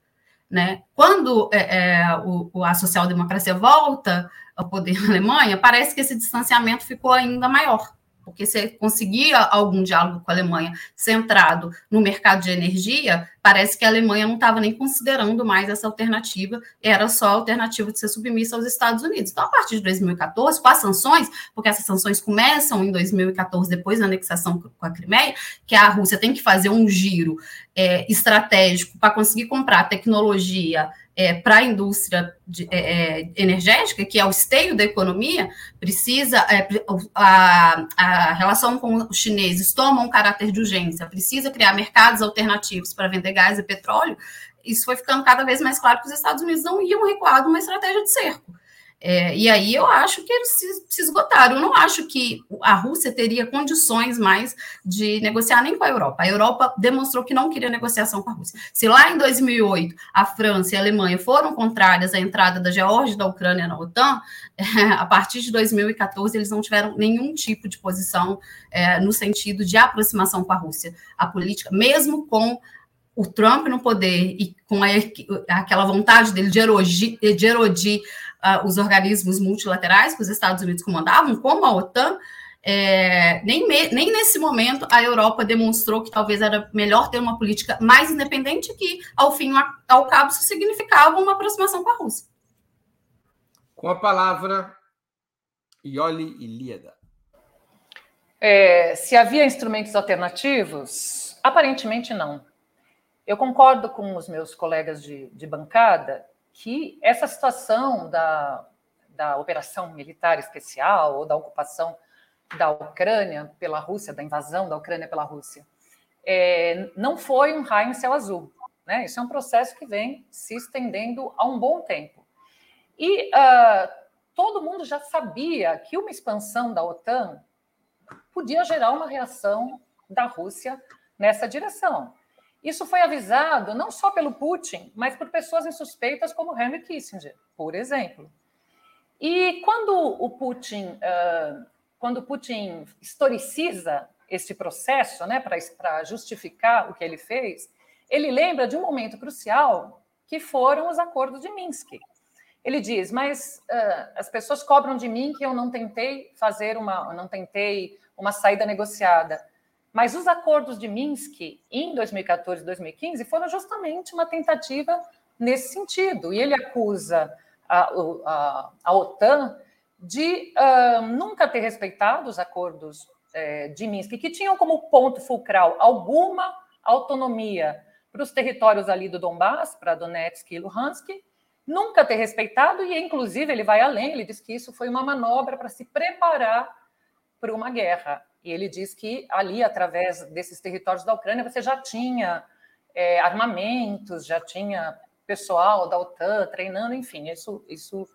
[SPEAKER 2] Né? Quando é, é, o, a social-democracia volta ao poder na Alemanha, parece que esse distanciamento ficou ainda maior porque se conseguia algum diálogo com a Alemanha centrado no mercado de energia, parece que a Alemanha não estava nem considerando mais essa alternativa, era só a alternativa de ser submissa aos Estados Unidos. Então, a partir de 2014, com as sanções, porque essas sanções começam em 2014, depois da anexação com a Crimeia, que a Rússia tem que fazer um giro é, estratégico para conseguir comprar tecnologia é, para a indústria de, é, é, energética, que é o esteio da economia, precisa é, a, a, relação com os chineses toma um caráter de urgência, precisa criar mercados alternativos para vender gás e petróleo. Isso foi ficando cada vez mais claro que os Estados Unidos não iam recuar de uma estratégia de cerco. É, e aí eu acho que eles se, se, esgotaram. Eu não acho que a Rússia teria condições mais de negociar nem com a Europa. A Europa demonstrou que não queria negociação com a Rússia. Se lá em 2008 a França e a Alemanha foram contrárias à entrada da Geórgia e da Ucrânia na OTAN, (laughs) é, a partir de 2014 eles não tiveram nenhum tipo de posição é, no sentido de aproximação com a Rússia. A política, mesmo com o Trump no poder e com a, aquela vontade dele de erodir, de erodir uh, os organismos multilaterais que os Estados Unidos comandavam, como a OTAN, é, nem, me, nem nesse momento a Europa demonstrou que talvez era melhor ter uma política mais independente, que ao fim ao cabo isso significava uma aproximação com a Rússia.
[SPEAKER 1] Com a palavra, Ioli Ilíada.
[SPEAKER 3] É, se havia instrumentos alternativos, aparentemente não. Eu concordo com os meus colegas de, de bancada que essa situação da, da operação militar especial ou da ocupação da Ucrânia pela Rússia, da invasão da Ucrânia pela Rússia, é, não foi um raio em céu azul. Né? Isso é um processo que vem se estendendo há um bom tempo. E uh, todo mundo já sabia que uma expansão da OTAN podia gerar uma reação da Rússia nessa direção. Isso foi avisado não só pelo Putin, mas por pessoas insuspeitas como Henry Kissinger, por exemplo. E quando o Putin, uh, quando Putin historiciza esse processo, né, para justificar o que ele fez, ele lembra de um momento crucial que foram os acordos de Minsk. Ele diz: mas uh, as pessoas cobram de mim que eu não tentei fazer uma, não tentei uma saída negociada. Mas os acordos de Minsk em 2014 e 2015 foram justamente uma tentativa nesse sentido. E ele acusa a, a, a OTAN de uh, nunca ter respeitado os acordos é, de Minsk, que tinham como ponto fulcral alguma autonomia para os territórios ali do Donbass, para Donetsk e Luhansk, nunca ter respeitado, e inclusive ele vai além, ele diz que isso foi uma manobra para se preparar para uma guerra. E ele diz que ali, através desses territórios da Ucrânia, você já tinha é, armamentos, já tinha pessoal da OTAN treinando, enfim, isso, isso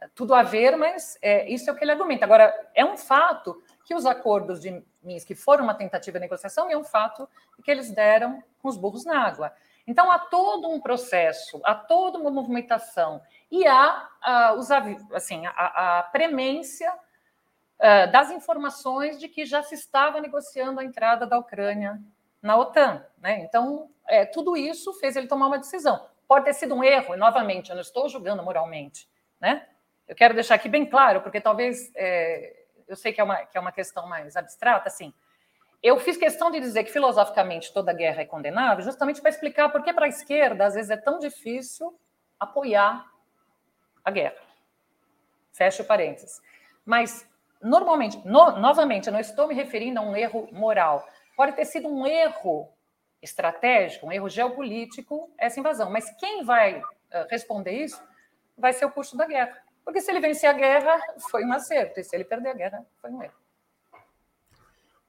[SPEAKER 3] é tudo a ver, mas é, isso é o que ele argumenta. Agora, é um fato que os acordos de Minsk foram uma tentativa de negociação e é um fato que eles deram com os burros na água. Então, há todo um processo, há toda uma movimentação e há, há os, assim, a, a premência uh, das informações de que já se estava negociando a entrada da Ucrânia na OTAN. Né? Então, é, tudo isso fez ele tomar uma decisão. Pode ter sido um erro, e novamente, eu não estou julgando moralmente. Né? Eu quero deixar aqui bem claro, porque talvez é, eu sei que é, uma, que é uma questão mais abstrata, assim. Eu fiz questão de dizer que filosoficamente toda guerra é condenável, justamente para explicar por que para a esquerda às vezes é tão difícil apoiar a guerra. Fecha o parênteses. Mas normalmente, no, novamente, eu não estou me referindo a um erro moral. Pode ter sido um erro estratégico, um erro geopolítico, essa invasão. Mas quem vai uh, responder isso vai ser o custo da guerra. Porque se ele vencer a guerra, foi um acerto. E se ele perder a guerra, foi um erro.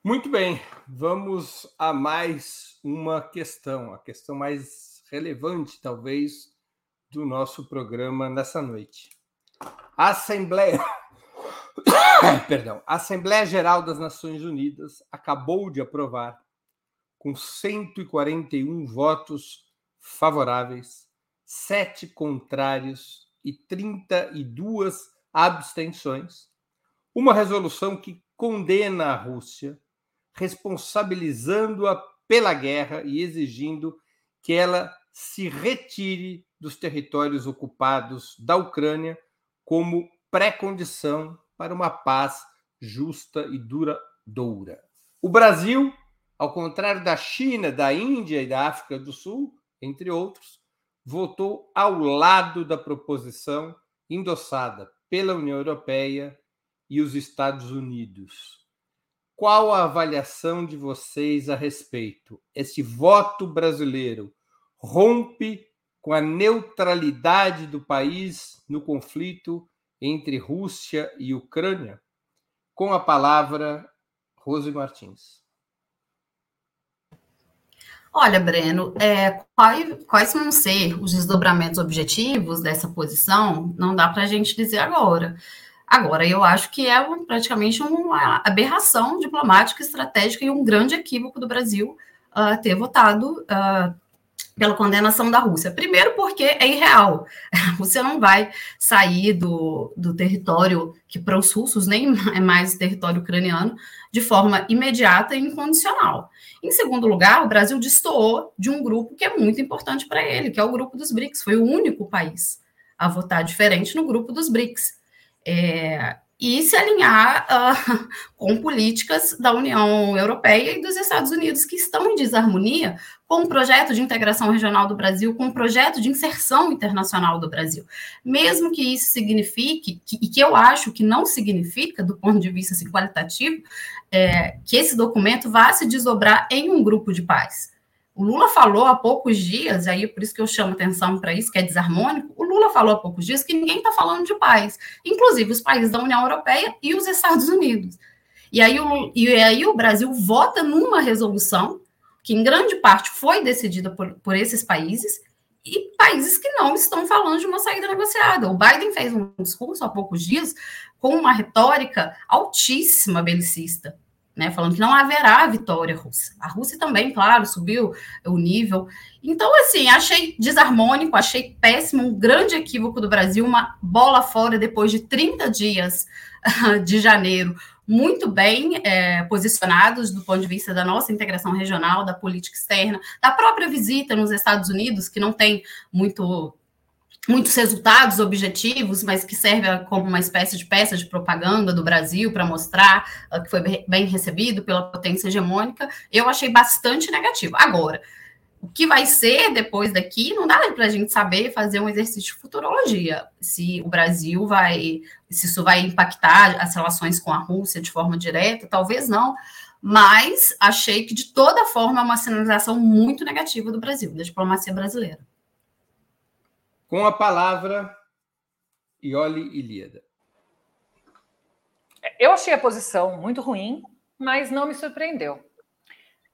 [SPEAKER 1] Muito bem, vamos a mais uma questão, a questão mais relevante, talvez, do nosso programa nessa noite. A Assembleia (coughs) Perdão. A Assembleia Geral das Nações Unidas acabou de aprovar, com 141 votos favoráveis, sete contrários e 32 abstenções, uma resolução que condena a Rússia, responsabilizando-a pela guerra e exigindo que ela se retire dos territórios ocupados da Ucrânia como pré-condição para uma paz justa e duradoura. O Brasil, ao contrário da China, da Índia e da África do Sul, entre outros, votou ao lado da proposição endossada pela União Europeia e os Estados Unidos. Qual a avaliação de vocês a respeito? Esse voto brasileiro rompe com a neutralidade do país no conflito entre Rússia e Ucrânia? Com a palavra, Rose Martins.
[SPEAKER 2] Olha, Breno, é, quais, quais, vão ser os desdobramentos objetivos dessa posição? Não dá para a gente dizer agora. Agora, eu acho que é um, praticamente uma aberração diplomática, estratégica e um grande equívoco do Brasil uh, ter votado uh, pela condenação da Rússia. Primeiro, porque é irreal. (laughs) A Rússia não vai sair do, do território que para os russos nem (laughs) é mais território ucraniano de forma imediata e incondicional. Em segundo lugar, o Brasil destoou de um grupo que é muito importante para ele, que é o grupo dos BRICS. Foi o único país a votar diferente no grupo dos BRICS. É, e se alinhar uh, (laughs) com políticas da União Europeia e dos Estados Unidos, que estão em desarmonia com o projeto de integração regional do Brasil, com o projeto de inserção internacional do Brasil. Mesmo que isso signifique, que, e que eu acho que não significa, do ponto de vista assim, qualitativo, é, que esse documento vá se desdobrar em um grupo de paz. O Lula falou há poucos dias, aí por isso que eu chamo atenção para isso, que é desarmônico. O Lula falou há poucos dias que ninguém está falando de paz, inclusive os países da União Europeia e os Estados Unidos. E aí, o, e aí o Brasil vota numa resolução que, em grande parte, foi decidida por, por esses países e países que não estão falando de uma saída negociada. O Biden fez um discurso há poucos dias com uma retórica altíssima belicista né, falando que não haverá vitória russa. A Rússia também, claro, subiu o nível. Então, assim, achei desarmônico, achei péssimo, um grande equívoco do Brasil, uma bola fora depois de 30 dias de janeiro, muito bem é, posicionados do ponto de vista da nossa integração regional, da política externa, da própria visita nos Estados Unidos, que não tem muito muitos resultados objetivos, mas que serve como uma espécie de peça de propaganda do Brasil para mostrar uh, que foi bem recebido pela potência hegemônica, eu achei bastante negativo. Agora, o que vai ser depois daqui, não dá para a gente saber fazer um exercício de futurologia. Se o Brasil vai, se isso vai impactar as relações com a Rússia de forma direta, talvez não, mas achei que de toda forma é uma sinalização muito negativa do Brasil, da diplomacia brasileira.
[SPEAKER 1] Com a palavra, Ioli Ilíada.
[SPEAKER 3] Eu achei a posição muito ruim, mas não me surpreendeu.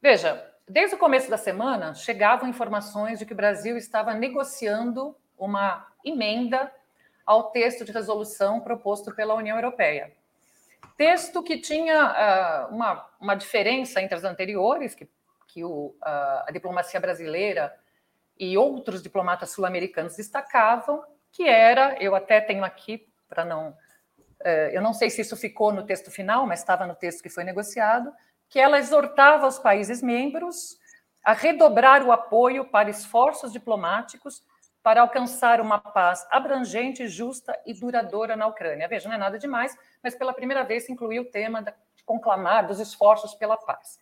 [SPEAKER 3] Veja, desde o começo da semana chegavam informações de que o Brasil estava negociando uma emenda ao texto de resolução proposto pela União Europeia. Texto que tinha uh, uma, uma diferença entre as anteriores, que, que o, uh, a diplomacia brasileira e outros diplomatas sul-americanos destacavam, que era, eu até tenho aqui para não, é, eu não sei se isso ficou no texto final, mas estava no texto que foi negociado, que ela exortava os países membros a redobrar o apoio para esforços diplomáticos para alcançar uma paz abrangente, justa e duradoura na Ucrânia. Veja, não é nada demais, mas pela primeira vez se incluiu o tema de conclamar dos esforços pela paz.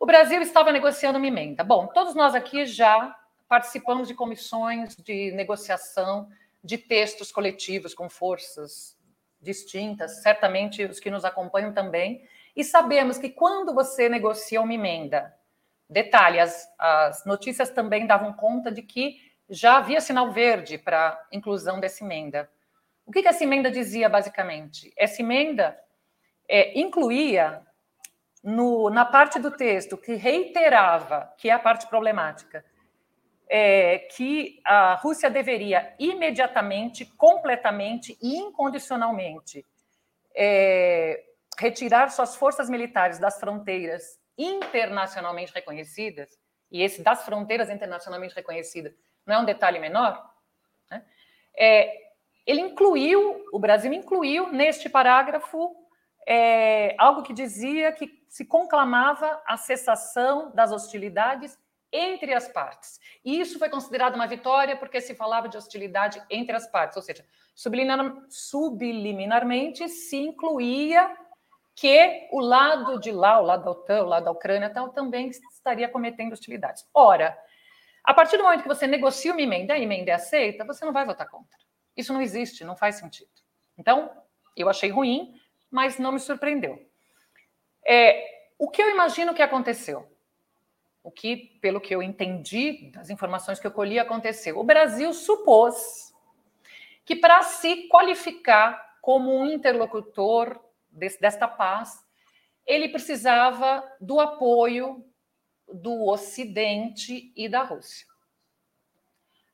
[SPEAKER 3] O Brasil estava negociando uma emenda. Bom, todos nós aqui já participamos de comissões de negociação de textos coletivos com forças distintas, certamente os que nos acompanham também, e sabemos que quando você negocia uma emenda, detalhe, as, as notícias também davam conta de que já havia sinal verde para inclusão dessa emenda. O que, que essa emenda dizia, basicamente? Essa emenda é, incluía no, na parte do texto que reiterava, que é a parte problemática, é, que a Rússia deveria imediatamente, completamente e incondicionalmente é, retirar suas forças militares das fronteiras internacionalmente reconhecidas, e esse das fronteiras internacionalmente reconhecidas não é um detalhe menor, né? é, ele incluiu, o Brasil incluiu neste parágrafo é, algo que dizia que se conclamava a cessação das hostilidades entre as partes. E isso foi considerado uma vitória porque se falava de hostilidade entre as partes, ou seja, subliminar, subliminarmente se incluía que o lado de lá, o lado da OTAN, o lado da Ucrânia, tal, também estaria cometendo hostilidades. Ora, a partir do momento que você negocia uma emenda, a emenda é aceita, você não vai votar contra. Isso não existe, não faz sentido. Então, eu achei ruim, mas não me surpreendeu. É, o que eu imagino que aconteceu? O que, pelo que eu entendi das informações que eu colhi, aconteceu? O Brasil supôs que para se qualificar como um interlocutor desse, desta paz, ele precisava do apoio do Ocidente e da Rússia.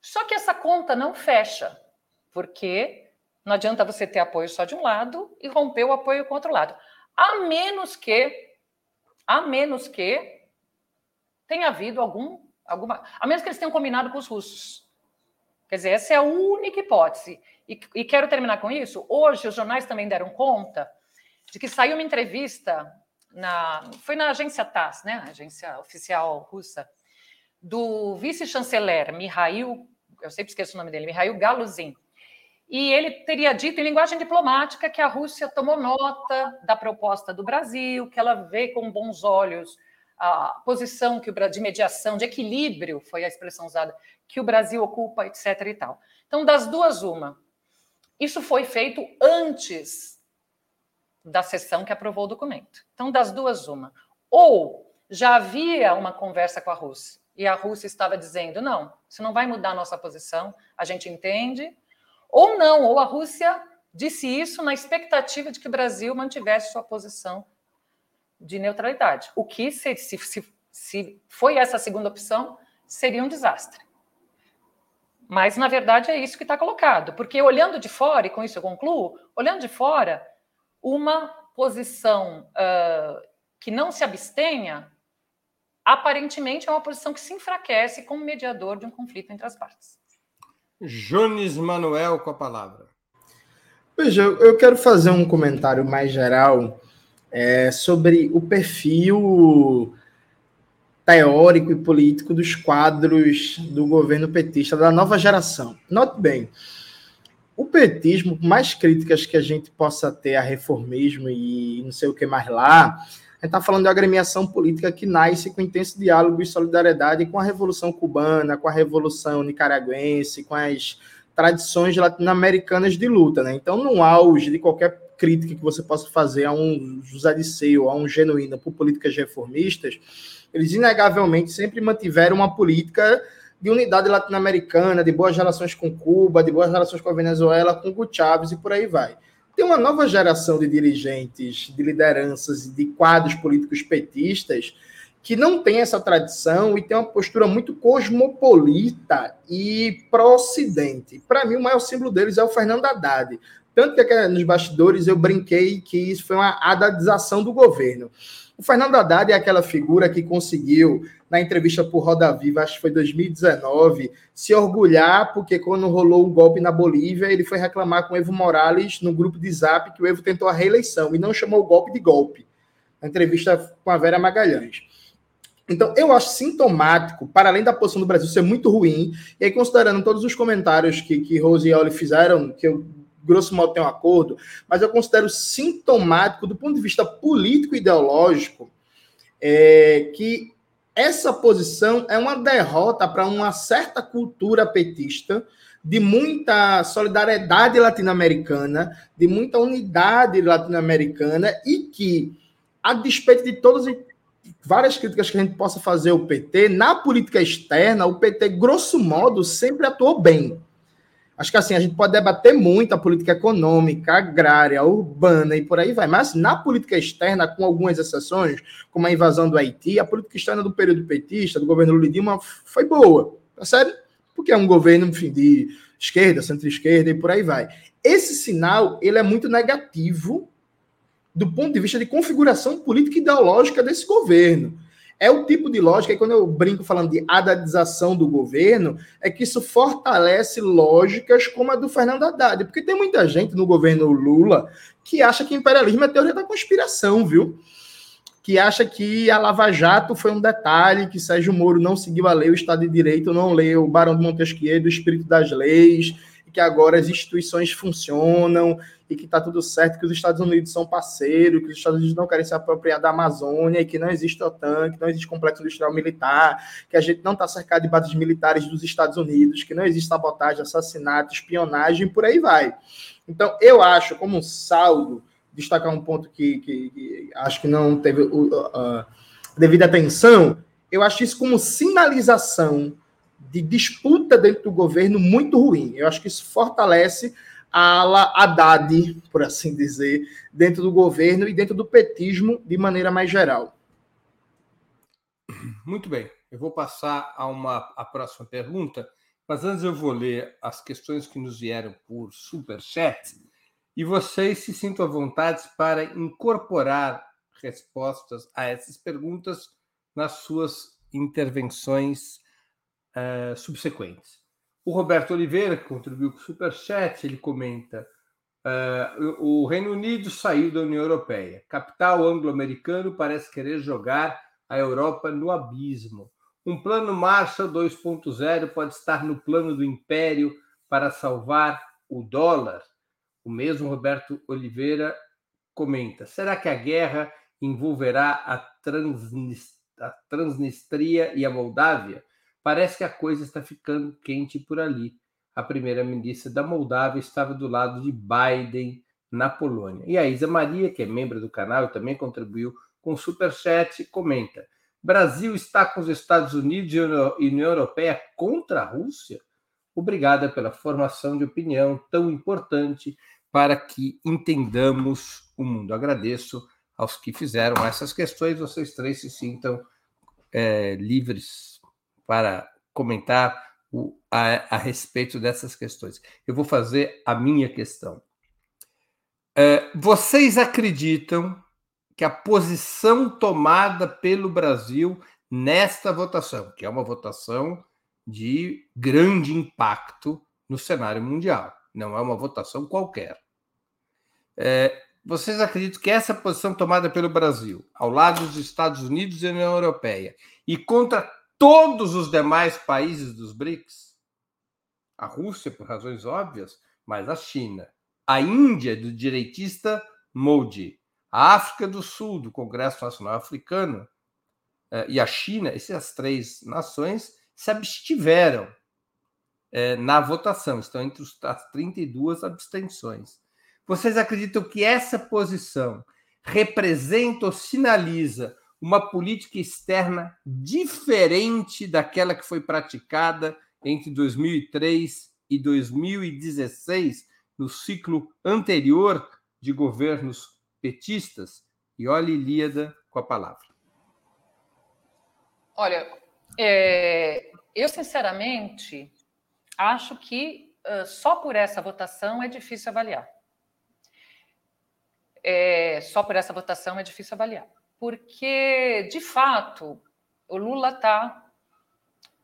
[SPEAKER 3] Só que essa conta não fecha, porque não adianta você ter apoio só de um lado e romper o apoio com o outro lado. A menos que, a menos que tenha havido algum, alguma, a menos que eles tenham combinado com os russos. Quer dizer, essa é a única hipótese. E, e quero terminar com isso. Hoje, os jornais também deram conta de que saiu uma entrevista na, foi na agência TASS, né, agência oficial russa, do vice-chanceler Mihail, eu sempre esqueço o nome dele, Mihail Galuzin. E ele teria dito em linguagem diplomática que a Rússia tomou nota da proposta do Brasil, que ela vê com bons olhos a posição que o de mediação, de equilíbrio, foi a expressão usada, que o Brasil ocupa, etc. e tal. Então, das duas, uma. Isso foi feito antes da sessão que aprovou o documento. Então, das duas, uma. Ou já havia uma conversa com a Rússia e a Rússia estava dizendo: não, isso não vai mudar a nossa posição, a gente entende. Ou não, ou a Rússia disse isso na expectativa de que o Brasil mantivesse sua posição de neutralidade. O que, se, se, se, se foi essa segunda opção, seria um desastre. Mas, na verdade, é isso que está colocado. Porque olhando de fora, e com isso eu concluo, olhando de fora, uma posição uh, que não se abstenha, aparentemente é uma posição que se enfraquece como mediador de um conflito entre as partes.
[SPEAKER 1] Jones Manuel com a palavra.
[SPEAKER 4] Veja, eu quero fazer um comentário mais geral é, sobre o perfil teórico e político dos quadros do governo petista da nova geração. Note bem, o petismo, por mais críticas que a gente possa ter a reformismo e não sei o que mais lá, a gente está falando de agremiação política que nasce com intenso diálogo e solidariedade com a Revolução Cubana, com a Revolução Nicaragüense, com as tradições latino-americanas de luta. Né? Então, no auge de qualquer crítica que você possa fazer a um José de Seu, a um Genuíno por políticas reformistas, eles inegavelmente sempre mantiveram uma política de unidade latino-americana, de boas relações com Cuba, de boas relações com a Venezuela, com o Chávez e por aí vai. Tem uma nova geração de dirigentes, de lideranças e de quadros políticos petistas que não tem essa tradição e tem uma postura muito cosmopolita e pró-ocidente. Para mim, o maior símbolo deles é o Fernando Haddad. Tanto que nos bastidores eu brinquei que isso foi uma adadização do governo. O Fernando Haddad é aquela figura que conseguiu, na entrevista por Roda Viva, acho que foi 2019, se orgulhar, porque quando rolou o golpe na Bolívia, ele foi reclamar com o Evo Morales no grupo de zap que o Evo tentou a reeleição e não chamou o golpe de golpe. Na entrevista com a Vera Magalhães. Então, eu acho sintomático, para além da posição do Brasil ser muito ruim, e aí considerando todos os comentários que, que Rose e Oli fizeram, que eu grosso modo tem um acordo, mas eu considero sintomático do ponto de vista político e ideológico é, que essa posição é uma derrota para uma certa cultura petista de muita solidariedade latino-americana, de muita unidade latino-americana e que, a despeito de todas as várias críticas que a gente possa fazer ao PT, na política externa, o PT, grosso modo, sempre atuou bem. Acho que assim, a gente pode debater muito a política econômica, agrária, urbana e por aí vai, mas na política externa, com algumas exceções, como a invasão do Haiti, a política externa do período petista, do governo Lula Dilma, foi boa, tá certo? Porque é um governo, enfim, de esquerda, centro-esquerda e por aí vai. Esse sinal, ele é muito negativo do ponto de vista de configuração política e ideológica desse governo. É o tipo de lógica, e quando eu brinco falando de adadização do governo, é que isso fortalece lógicas como a do Fernando Haddad. Porque tem muita gente no governo Lula que acha que imperialismo é teoria da conspiração, viu? Que acha que a Lava Jato foi um detalhe, que Sérgio Moro não seguiu a lei, o Estado de Direito não leu o Barão de Montesquieu, do espírito das leis, que agora as instituições funcionam e que está tudo certo, que os Estados Unidos são parceiros, que os Estados Unidos não querem se apropriar da Amazônia, e que não existe OTAN, que não existe complexo industrial militar, que a gente não está cercado de bases militares dos Estados Unidos, que não existe sabotagem, assassinato, espionagem, por aí vai. Então, eu acho, como um saldo, destacar um ponto que, que, que acho que não teve uh, uh, devida atenção, eu acho isso como sinalização de disputa dentro do governo muito ruim. Eu acho que isso fortalece a ala Haddad, por assim dizer, dentro do governo e dentro do petismo de maneira mais geral.
[SPEAKER 1] Muito bem. Eu vou passar a uma a próxima pergunta, mas antes eu vou ler as questões que nos vieram por super chat e vocês se sintam à vontade para incorporar respostas a essas perguntas nas suas intervenções uh, subsequentes. O Roberto Oliveira, que contribuiu com o Superchat, ele comenta: uh, o Reino Unido saiu da União Europeia. Capital anglo-americano parece querer jogar a Europa no abismo. Um plano Marshall 2.0 pode estar no plano do império para salvar o dólar. O mesmo Roberto Oliveira comenta: será que a guerra envolverá a Transnistria e a Moldávia? Parece que a coisa está ficando quente por ali. A primeira-ministra da Moldávia estava do lado de Biden na Polônia. E a Isa Maria, que é membro do canal e também contribuiu com o Superchat, comenta: Brasil está com os Estados Unidos e União Europeia contra a Rússia? Obrigada pela formação de opinião tão importante para que entendamos o mundo. Agradeço aos que fizeram essas questões. Vocês três se sintam é, livres para comentar o, a, a, respeito dessas questões. Eu vou fazer a minha questão. É, vocês acreditam que a posição tomada pelo Brasil nesta votação, que é uma votação de grande impacto no cenário mundial, não é uma votação qualquer. É, vocês acreditam que essa posição tomada pelo Brasil, ao lado dos Estados Unidos e da União Europeia, e contra todos os demais países dos BRICS, a Rússia, por razões óbvias, mas a China, a Índia, do direitista Modi, a África do Sul, do Congresso Nacional Africano, eh, e a China, essas três nações se abstiveram eh, na votação, estão entre as 32 abstenções. Vocês acreditam que essa posição representa ou sinaliza uma política externa diferente daquela que foi praticada entre 2003 e 2016, no ciclo anterior de governos petistas? E olhe Ilíada com a palavra.
[SPEAKER 3] Olha, é, eu sinceramente acho que uh, só por essa votação é difícil avaliar. É, só por essa votação é difícil avaliar porque, de fato, o Lula está,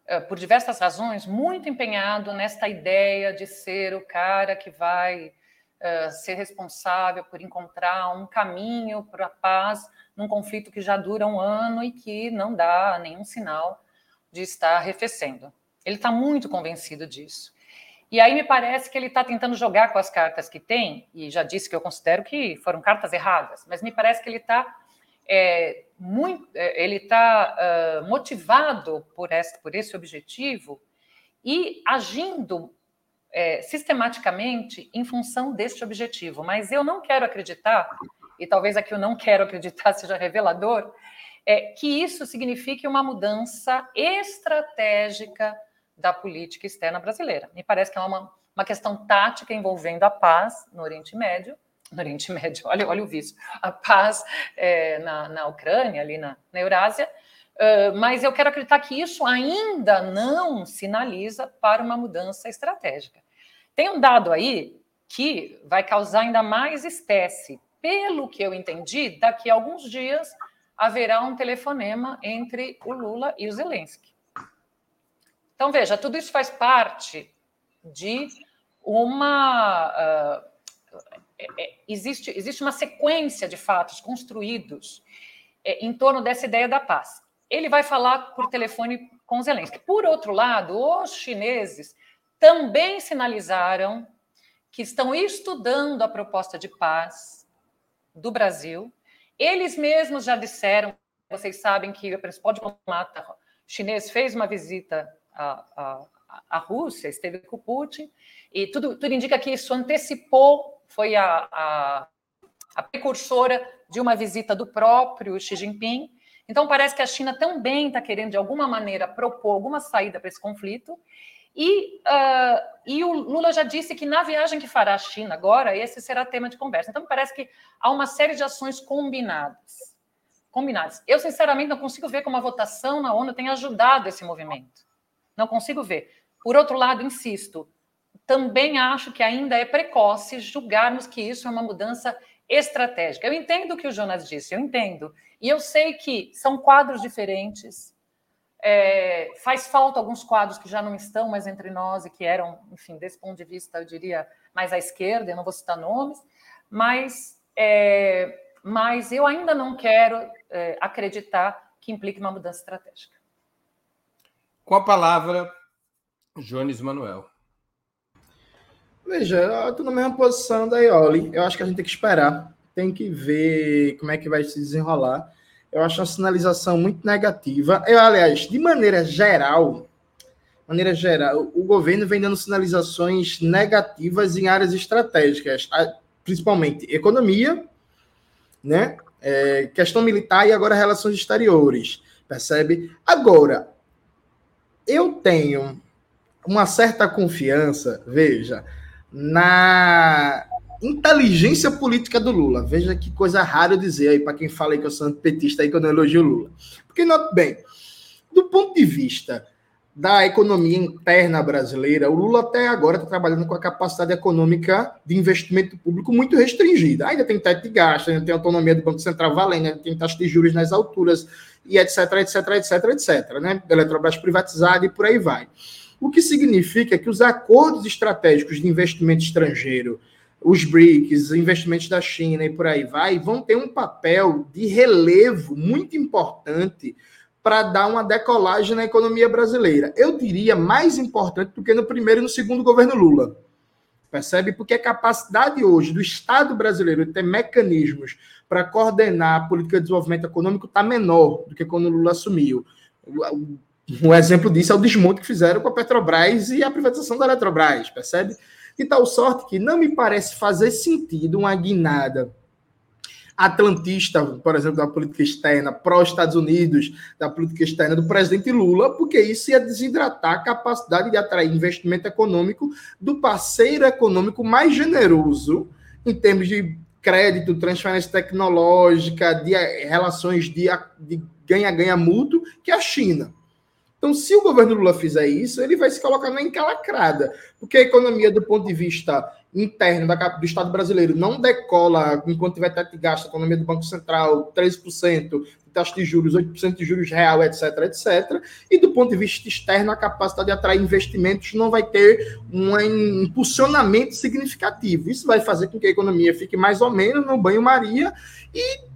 [SPEAKER 3] eh, por diversas razões, muito empenhado nesta ideia de ser o cara que vai uh, ser responsável por encontrar um caminho para a paz num conflito que já dura um ano e que não dá nenhum sinal de estar arrefecendo. Ele está muito convencido disso. E aí me parece que ele está tentando jogar com as cartas que tem, e já disse que eu considero que foram cartas erradas, mas me parece que ele está é, muito, é, ele está uh, motivado por esse, por esse objetivo e agindo é, sistematicamente em função deste objetivo. Mas eu não quero acreditar, e talvez aqui eu não quero acreditar (laughs) seja revelador, é, que isso signifique uma mudança estratégica da política externa brasileira. Me parece que é uma, uma questão tática envolvendo a paz no Oriente Médio no Oriente Médio, olha, olha o vício, a paz é, na, na Ucrânia, ali na, na Eurásia, uh, mas eu quero acreditar que isso ainda não sinaliza para uma mudança estratégica. Tem um dado aí que vai causar ainda mais espécie pelo que eu entendi, daqui a alguns dias haverá um telefonema entre o Lula e o Zelensky. Então, veja, tudo isso faz parte de uma. Uh, é, existe, existe uma sequência de fatos construídos é, em torno dessa ideia da paz. Ele vai falar por telefone com Zelensky. Por outro lado, os chineses também sinalizaram que estão estudando a proposta de paz do Brasil. Eles mesmos já disseram, vocês sabem que o principal diplomata chinês fez uma visita à, à, à Rússia, esteve com Putin, e tudo, tudo indica que isso antecipou, foi a, a, a precursora de uma visita do próprio Xi Jinping. Então, parece que a China também está querendo, de alguma maneira, propor alguma saída para esse conflito. E, uh, e o Lula já disse que na viagem que fará à China agora, esse será tema de conversa. Então, parece que há uma série de ações combinadas. Combinadas. Eu, sinceramente, não consigo ver como a votação na ONU tem ajudado esse movimento. Não consigo ver. Por outro lado, insisto, também acho que ainda é precoce julgarmos que isso é uma mudança estratégica. Eu entendo o que o Jonas disse, eu entendo. E eu sei que são quadros diferentes, é, faz falta alguns quadros que já não estão mais entre nós e que eram, enfim, desse ponto de vista, eu diria, mais à esquerda, eu não vou citar nomes, mas, é, mas eu ainda não quero é, acreditar que implique uma mudança estratégica.
[SPEAKER 1] Com a palavra, Jones Manuel.
[SPEAKER 4] Veja, eu estou na mesma posição da Ioli. Eu acho que a gente tem que esperar, tem que ver como é que vai se desenrolar eu acho uma sinalização muito negativa. Eu, aliás, de maneira geral, maneira geral, o governo vem dando sinalizações negativas em áreas estratégicas, principalmente economia, né? É, questão militar e agora relações exteriores, percebe? Agora, eu tenho uma certa confiança, veja, na inteligência política do Lula. Veja que coisa rara dizer aí para quem fala aí que eu sou petista aí quando eu elogio o Lula. Porque, note bem, do ponto de vista da economia interna brasileira, o Lula até agora está trabalhando com a capacidade econômica de investimento público muito restringida. Ainda tem teto de gasto, ainda tem autonomia do Banco Central valendo, ainda tem taxa de juros nas alturas, e etc, etc, etc, etc, né? Eletrobras privatizada e por aí vai. O que significa que os acordos estratégicos de investimento estrangeiro os BRICS, investimentos da China e por aí vai, vão ter um papel de relevo muito importante para dar uma decolagem na economia brasileira. Eu diria mais importante do que no primeiro e no segundo governo Lula. Percebe? Porque a capacidade hoje do Estado brasileiro de ter mecanismos para coordenar a política de desenvolvimento econômico está menor do que quando Lula assumiu. Um exemplo disso é o desmonte que fizeram com a Petrobras e a privatização da Eletrobras, percebe? De tal sorte que não me parece fazer sentido uma guinada atlantista, por exemplo, da política externa, pró-Estados Unidos, da política externa do presidente Lula, porque isso ia desidratar a capacidade de atrair investimento econômico do parceiro econômico mais generoso em termos de crédito, transferência tecnológica, de relações de ganha-ganha mútuo, que é a China. Então, se o governo Lula fizer isso, ele vai se colocar na encalacrada, porque a economia, do ponto de vista interno da, do Estado brasileiro, não decola enquanto tiver teto de gasto, a economia do Banco Central, 13%, taxa de juros, 8% de juros real, etc, etc. E do ponto de vista externo, a capacidade de atrair investimentos não vai ter um impulsionamento significativo. Isso vai fazer com que a economia fique mais ou menos no banho-maria e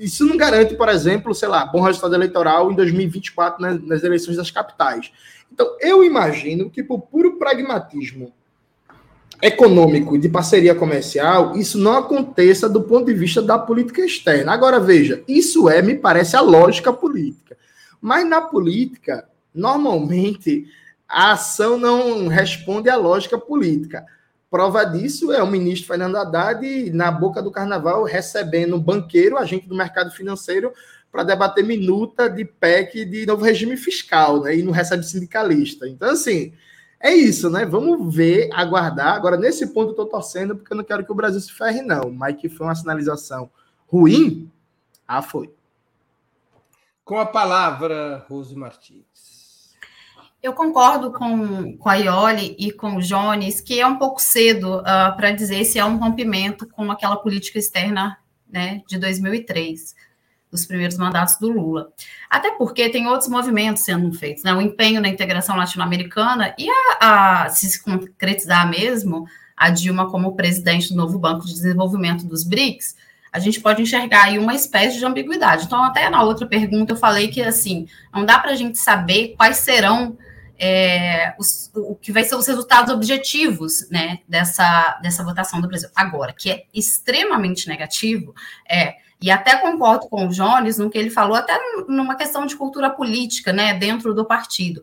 [SPEAKER 4] isso não garante, por exemplo, sei lá, bom resultado eleitoral em 2024 nas, nas eleições das capitais. Então, eu imagino que, por puro pragmatismo econômico de parceria comercial, isso não aconteça do ponto de vista da política externa. Agora, veja, isso é, me parece, a lógica política. Mas na política, normalmente, a ação não responde à lógica política. Prova disso é o ministro Fernando Haddad, na boca do carnaval, recebendo banqueiro, agente do mercado financeiro, para debater minuta de PEC de novo regime fiscal, né? E não recebe sindicalista. Então, assim, é isso, né? Vamos ver, aguardar. Agora, nesse ponto, eu estou torcendo, porque eu não quero que o Brasil se ferre, não. Mas que foi uma sinalização ruim, ah, foi.
[SPEAKER 1] Com a palavra, Rose Martins.
[SPEAKER 2] Eu concordo com, com a Ioli e com o Jones que é um pouco cedo uh, para dizer se é um rompimento com aquela política externa né, de 2003, dos primeiros mandatos do Lula. Até porque tem outros movimentos sendo feitos, né? O empenho na integração latino-americana e a, a, se se concretizar mesmo, a Dilma como presidente do novo Banco de Desenvolvimento dos BRICS, a gente pode enxergar aí uma espécie de ambiguidade. Então, até na outra pergunta eu falei que assim, não dá para a gente saber quais serão é, os, o que vai ser os resultados objetivos né, dessa, dessa votação do Brasil. Agora, que é extremamente negativo, é, e até concordo com o Jones no que ele falou, até numa questão de cultura política, né, dentro do partido.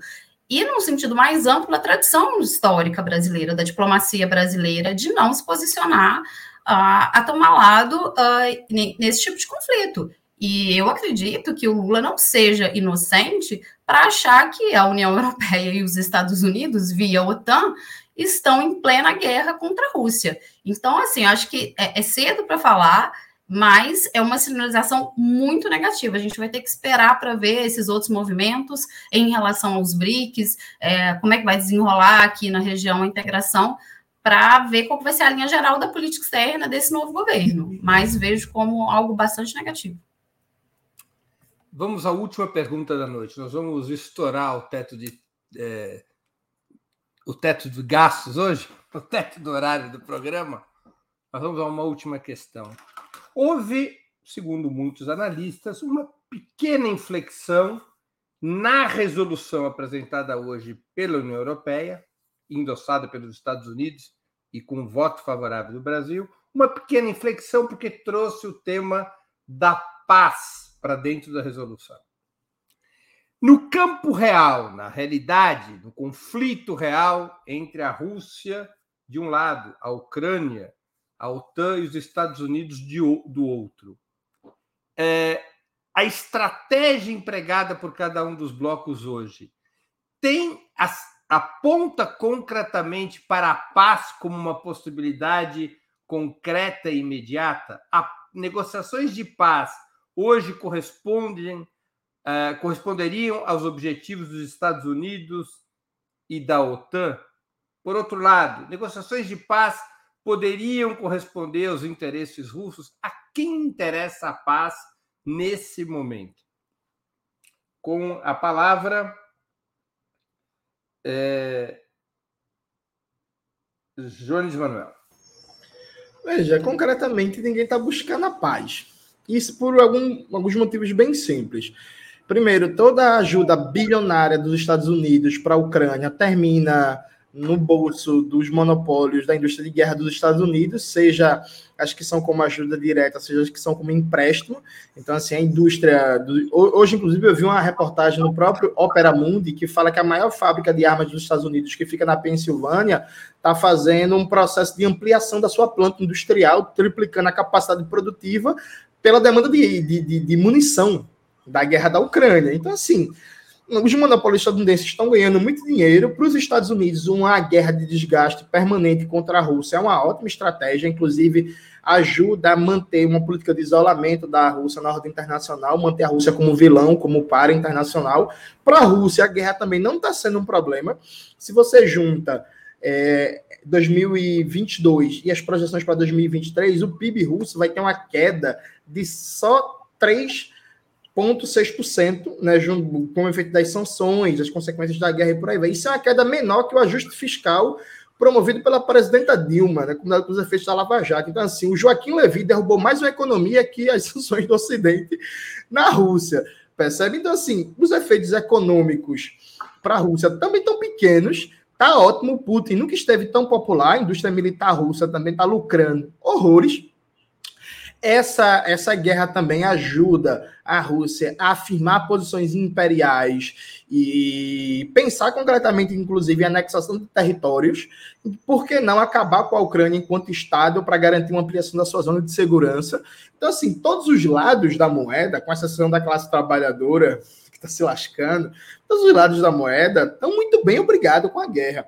[SPEAKER 2] E, num sentido mais amplo, a tradição histórica brasileira, da diplomacia brasileira, de não se posicionar uh, a tomar lado uh, nesse tipo de conflito. E eu acredito que o Lula não seja inocente para achar que a União Europeia e os Estados Unidos, via OTAN, estão em plena guerra contra a Rússia. Então, assim, acho que é, é cedo para falar, mas é uma sinalização muito negativa. A gente vai ter que esperar para ver esses outros movimentos em relação aos BRICS, é, como é que vai desenrolar aqui na região a integração, para ver qual vai ser a linha geral da política externa desse novo governo. Mas vejo como algo bastante negativo.
[SPEAKER 1] Vamos à última pergunta da noite. Nós vamos estourar o teto de é, o teto de gastos hoje, (laughs) o teto do horário do programa. Mas vamos a uma última questão. Houve, segundo muitos analistas, uma pequena inflexão na resolução apresentada hoje pela União Europeia, endossada pelos Estados Unidos e com voto favorável do Brasil, uma pequena inflexão porque trouxe o tema da paz para dentro da resolução. No campo real, na realidade, no conflito real entre a Rússia, de um lado, a Ucrânia, a OTAN e os Estados Unidos de, do outro, é, a estratégia empregada por cada um dos blocos hoje tem as, aponta concretamente para a paz como uma possibilidade concreta e imediata? A negociações de paz hoje correspondem, uh, corresponderiam aos objetivos dos Estados Unidos e da OTAN? Por outro lado, negociações de paz poderiam corresponder aos interesses russos? A quem interessa a paz nesse momento? Com a palavra. É... Jones Manuel.
[SPEAKER 4] Veja, concretamente, ninguém está buscando a paz. Isso por algum, alguns motivos bem simples. Primeiro, toda a ajuda bilionária dos Estados Unidos para a Ucrânia termina no bolso dos monopólios da indústria de guerra dos Estados Unidos, seja as que são como ajuda direta, seja as que são como empréstimo. Então, assim, a indústria. Do... Hoje, inclusive, eu vi uma reportagem no próprio Opera Mundi que fala que a maior fábrica de armas dos Estados Unidos, que fica na Pensilvânia, está fazendo um processo de ampliação da sua planta industrial, triplicando a capacidade produtiva pela demanda de, de, de, munição da guerra da Ucrânia. Então, assim, os monopólios estadunidenses estão ganhando muito dinheiro. Para os Estados Unidos, uma guerra de desgaste permanente contra a Rússia é uma ótima estratégia, inclusive ajuda a manter uma política de isolamento da Rússia na ordem internacional, manter a Rússia como vilão, como para internacional. Para a Rússia, a guerra também não está sendo um problema. Se você junta é, 2022 e as projeções para 2023, o PIB russo vai ter uma queda de só 3,6%, né, como efeito das sanções, as consequências da guerra e por aí vai. Isso é uma queda menor que o ajuste fiscal promovido pela presidenta Dilma, né, com os efeitos da Lava Jato. Então, assim, o Joaquim Levy derrubou mais uma economia que as (laughs) sanções do Ocidente na Rússia. Percebe? Então, assim, os efeitos econômicos para a Rússia também estão pequenos. Tá ótimo, Putin nunca esteve tão popular, a indústria militar russa também está lucrando horrores. Essa, essa guerra também ajuda a Rússia a afirmar posições imperiais e pensar concretamente, inclusive, a anexação de territórios. Por que não acabar com a Ucrânia enquanto Estado para garantir uma ampliação da sua zona de segurança? Então, assim, todos os lados da moeda, com exceção da classe trabalhadora, que está se lascando, todos os lados da moeda estão muito bem obrigados com a guerra.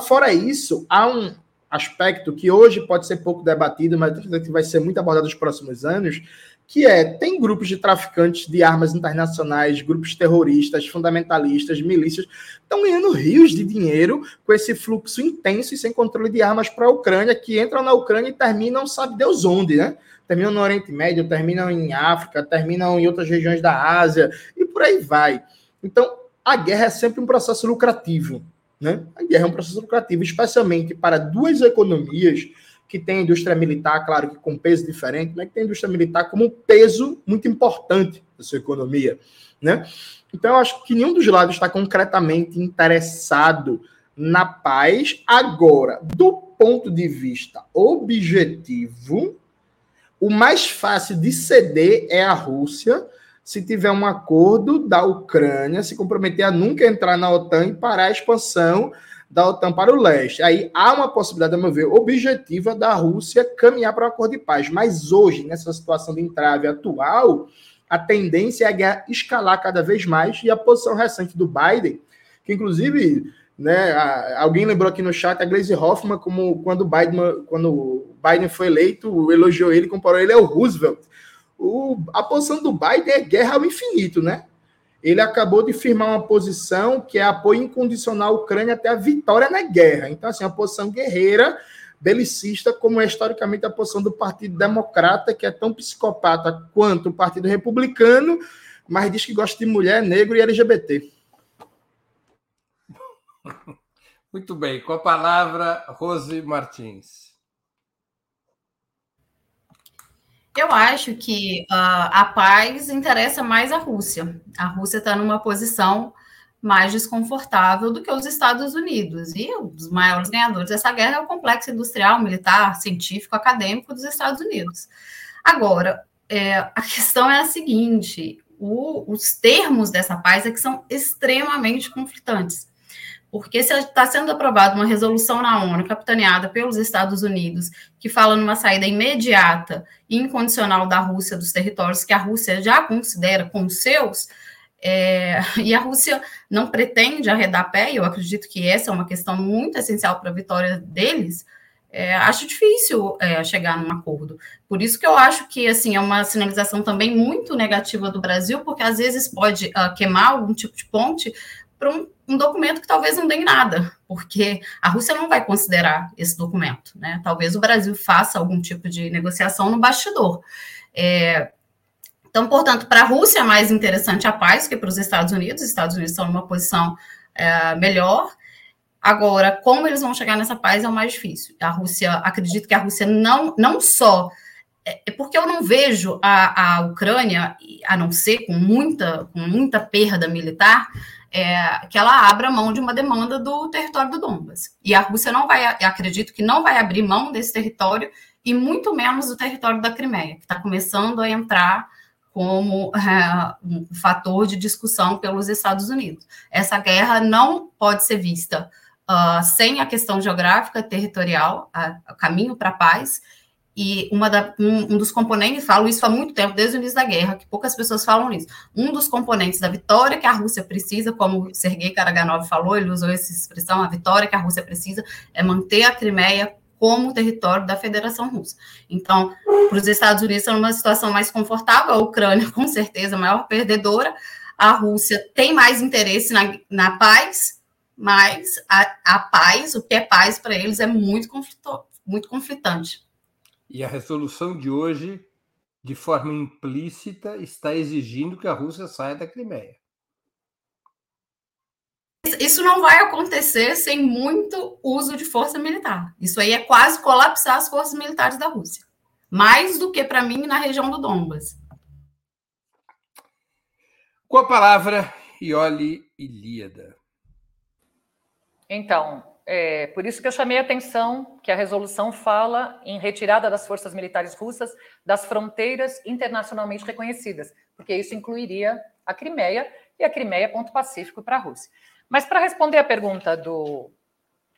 [SPEAKER 4] Fora isso, há um, aspecto que hoje pode ser pouco debatido, mas que vai ser muito abordado nos próximos anos, que é, tem grupos de traficantes de armas internacionais, grupos terroristas, fundamentalistas, milícias, estão ganhando rios de dinheiro com esse fluxo intenso e sem controle de armas para a Ucrânia, que entram na Ucrânia e terminam, sabe Deus onde, né? Terminam no Oriente Médio, terminam em África, terminam em outras regiões da Ásia, por aí vai. Então, a guerra é sempre um processo lucrativo, né? A guerra é um processo lucrativo, especialmente para duas economias que tem a indústria militar, claro que com peso diferente, mas que tem indústria militar como um peso muito importante da sua economia, né? Então, eu acho que nenhum dos lados está concretamente interessado na paz. Agora, do ponto de vista objetivo, o mais fácil de ceder é a Rússia, se tiver um acordo da Ucrânia se comprometer a nunca entrar na OTAN e parar a expansão da OTAN para o leste. Aí há uma possibilidade, a meu ver, objetiva da Rússia caminhar para um acordo de paz. Mas hoje, nessa situação de entrave atual, a tendência é a guerra escalar cada vez mais e a posição recente do Biden, que inclusive, né, alguém lembrou aqui no chat a Glaze Hoffman como quando Biden, quando Biden foi eleito, elogiou ele, comparou ele ao Roosevelt. O, a posição do Biden é guerra ao infinito, né? ele acabou de firmar uma posição que é apoio incondicional à Ucrânia até a vitória na guerra. Então, assim, a posição guerreira, belicista, como é historicamente a posição do Partido Democrata, que é tão psicopata quanto o Partido Republicano, mas diz que gosta de mulher, negro e LGBT.
[SPEAKER 1] Muito bem, com a palavra, Rose Martins.
[SPEAKER 2] Eu acho que uh, a paz interessa mais a Rússia. A Rússia está numa posição mais desconfortável do que os Estados Unidos. E os maiores ganhadores dessa guerra é o complexo industrial, militar, científico, acadêmico dos Estados Unidos. Agora, é, a questão é a seguinte: o, os termos dessa paz é que são extremamente conflitantes. Porque se está sendo aprovada uma resolução na ONU, capitaneada pelos Estados Unidos, que fala numa saída imediata e incondicional da Rússia dos territórios que a Rússia já considera como seus, é, (laughs) e a Rússia não pretende arredar pé, e eu acredito que essa é uma questão muito essencial para a vitória deles, é, acho difícil é, chegar num acordo. Por isso que eu acho que assim é uma sinalização também muito negativa do Brasil, porque às vezes pode uh, queimar algum tipo de ponte para um, um, documento que talvez não dê em nada, porque a Rússia não vai considerar esse documento, né? Talvez o Brasil faça algum tipo de negociação no bastidor. É, então, portanto, para a Rússia é mais interessante a paz que para os Estados Unidos. Os Estados Unidos estão numa posição é, melhor. Agora, como eles vão chegar nessa paz é o mais difícil. A Rússia, acredito que a Rússia não, não só é, é porque eu não vejo a, a Ucrânia, a não ser com muita, com muita perda militar, é, que ela abra mão de uma demanda do território do Donbas. E a Rússia não vai, acredito que não vai abrir mão desse território e muito menos do território da Crimeia, que está começando a entrar como é, um fator de discussão pelos Estados Unidos. Essa guerra não pode ser vista uh, sem a questão geográfica, territorial, o caminho para a paz, e uma da, um, um, dos componentes, falo isso há muito tempo, desde o início da guerra, que poucas pessoas falam isso. Um dos componentes da vitória que a Rússia precisa, como Sergei Karaganov falou, ele usou essa expressão, a vitória que a Rússia precisa é manter a Crimeia como território da Federação Russa. Então, para os Estados Unidos, estão numa situação mais confortável, a Ucrânia, (laughs) com certeza, a maior perdedora, a Rússia tem mais interesse na, na paz, mas a, a paz, o que é paz para eles, é muito, conflito, muito conflitante.
[SPEAKER 1] E a resolução de hoje, de forma implícita, está exigindo que a Rússia saia da Crimeia.
[SPEAKER 2] Isso não vai acontecer sem muito uso de força militar. Isso aí é quase colapsar as forças militares da Rússia. Mais do que para mim na região do Donbas.
[SPEAKER 1] Com a palavra, Ioli Ilíada.
[SPEAKER 3] Então, é, por isso que eu chamei a atenção que a resolução fala em retirada das forças militares russas das fronteiras internacionalmente reconhecidas, porque isso incluiria a Crimeia, e a Crimeia ponto pacífico para a Rússia. Mas para responder a pergunta do,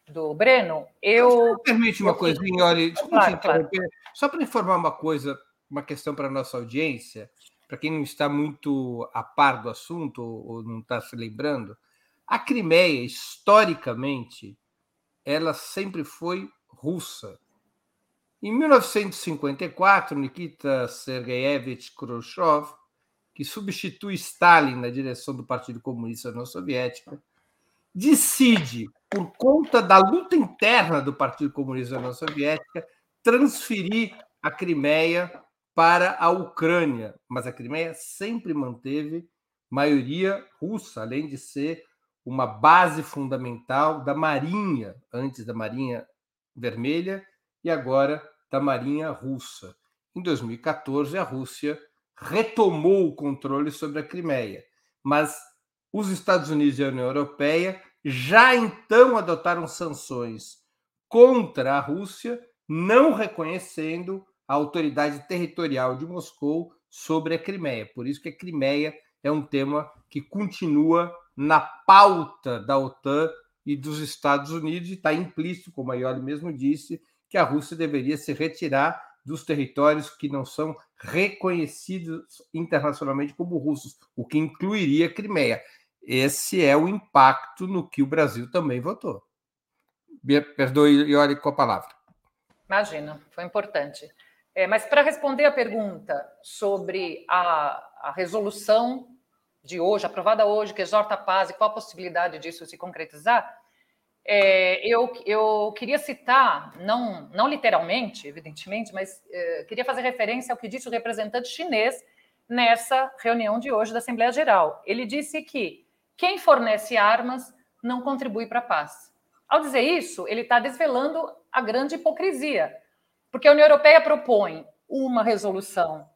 [SPEAKER 3] do Breno, eu.
[SPEAKER 1] Permite uma coisa, Olha, claro, claro. Só para informar uma coisa, uma questão para a nossa audiência, para quem não está muito a par do assunto ou não está se lembrando, a Crimeia, historicamente, ela sempre foi russa. Em 1954, Nikita Sergeyevich Khrushchev, que substitui Stalin na direção do Partido Comunista da Soviética, decide, por conta da luta interna do Partido Comunista da Soviética, transferir a Crimeia para a Ucrânia, mas a Crimeia sempre manteve maioria russa, além de ser uma base fundamental da Marinha, antes da Marinha Vermelha e agora da Marinha Russa. Em 2014, a Rússia retomou o controle sobre a Crimeia, mas os Estados Unidos e a União Europeia já então adotaram sanções contra a Rússia, não reconhecendo a autoridade territorial de Moscou sobre a Crimeia. Por isso que a Crimeia é um tema que continua na pauta da OTAN e dos Estados Unidos, e está implícito, como a Ioli mesmo disse, que a Rússia deveria se retirar dos territórios que não são reconhecidos internacionalmente como russos, o que incluiria a Crimeia. Esse é o impacto no que o Brasil também votou. Perdoe, Iori, com a palavra.
[SPEAKER 3] Imagina, foi importante. É, mas para responder a pergunta sobre a, a, resolução de hoje, aprovada hoje, que exorta a paz e qual a possibilidade disso se concretizar, é, eu, eu queria citar, não, não literalmente, evidentemente, mas é, queria fazer referência ao que disse o representante chinês nessa reunião de hoje da Assembleia Geral. Ele disse que quem fornece armas não contribui para a paz. Ao dizer isso, ele está desvelando a grande hipocrisia, porque a União Europeia propõe uma resolução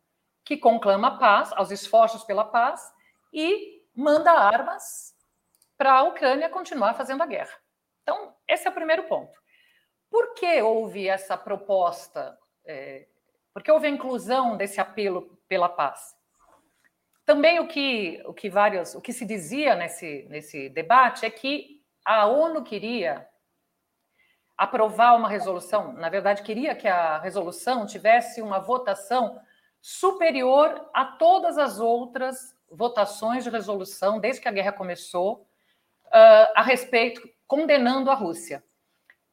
[SPEAKER 3] que conclama a paz, aos esforços pela paz, e manda armas para a Ucrânia continuar fazendo a guerra. Então, esse é o primeiro ponto. Por que houve essa proposta? É, por que houve a inclusão desse apelo pela paz? Também o que, o que vários, o que se dizia nesse, nesse debate é que a ONU queria aprovar uma resolução, na verdade, queria que a resolução tivesse uma votação superior a todas as outras votações de resolução desde que a guerra começou uh, a respeito, condenando a Rússia.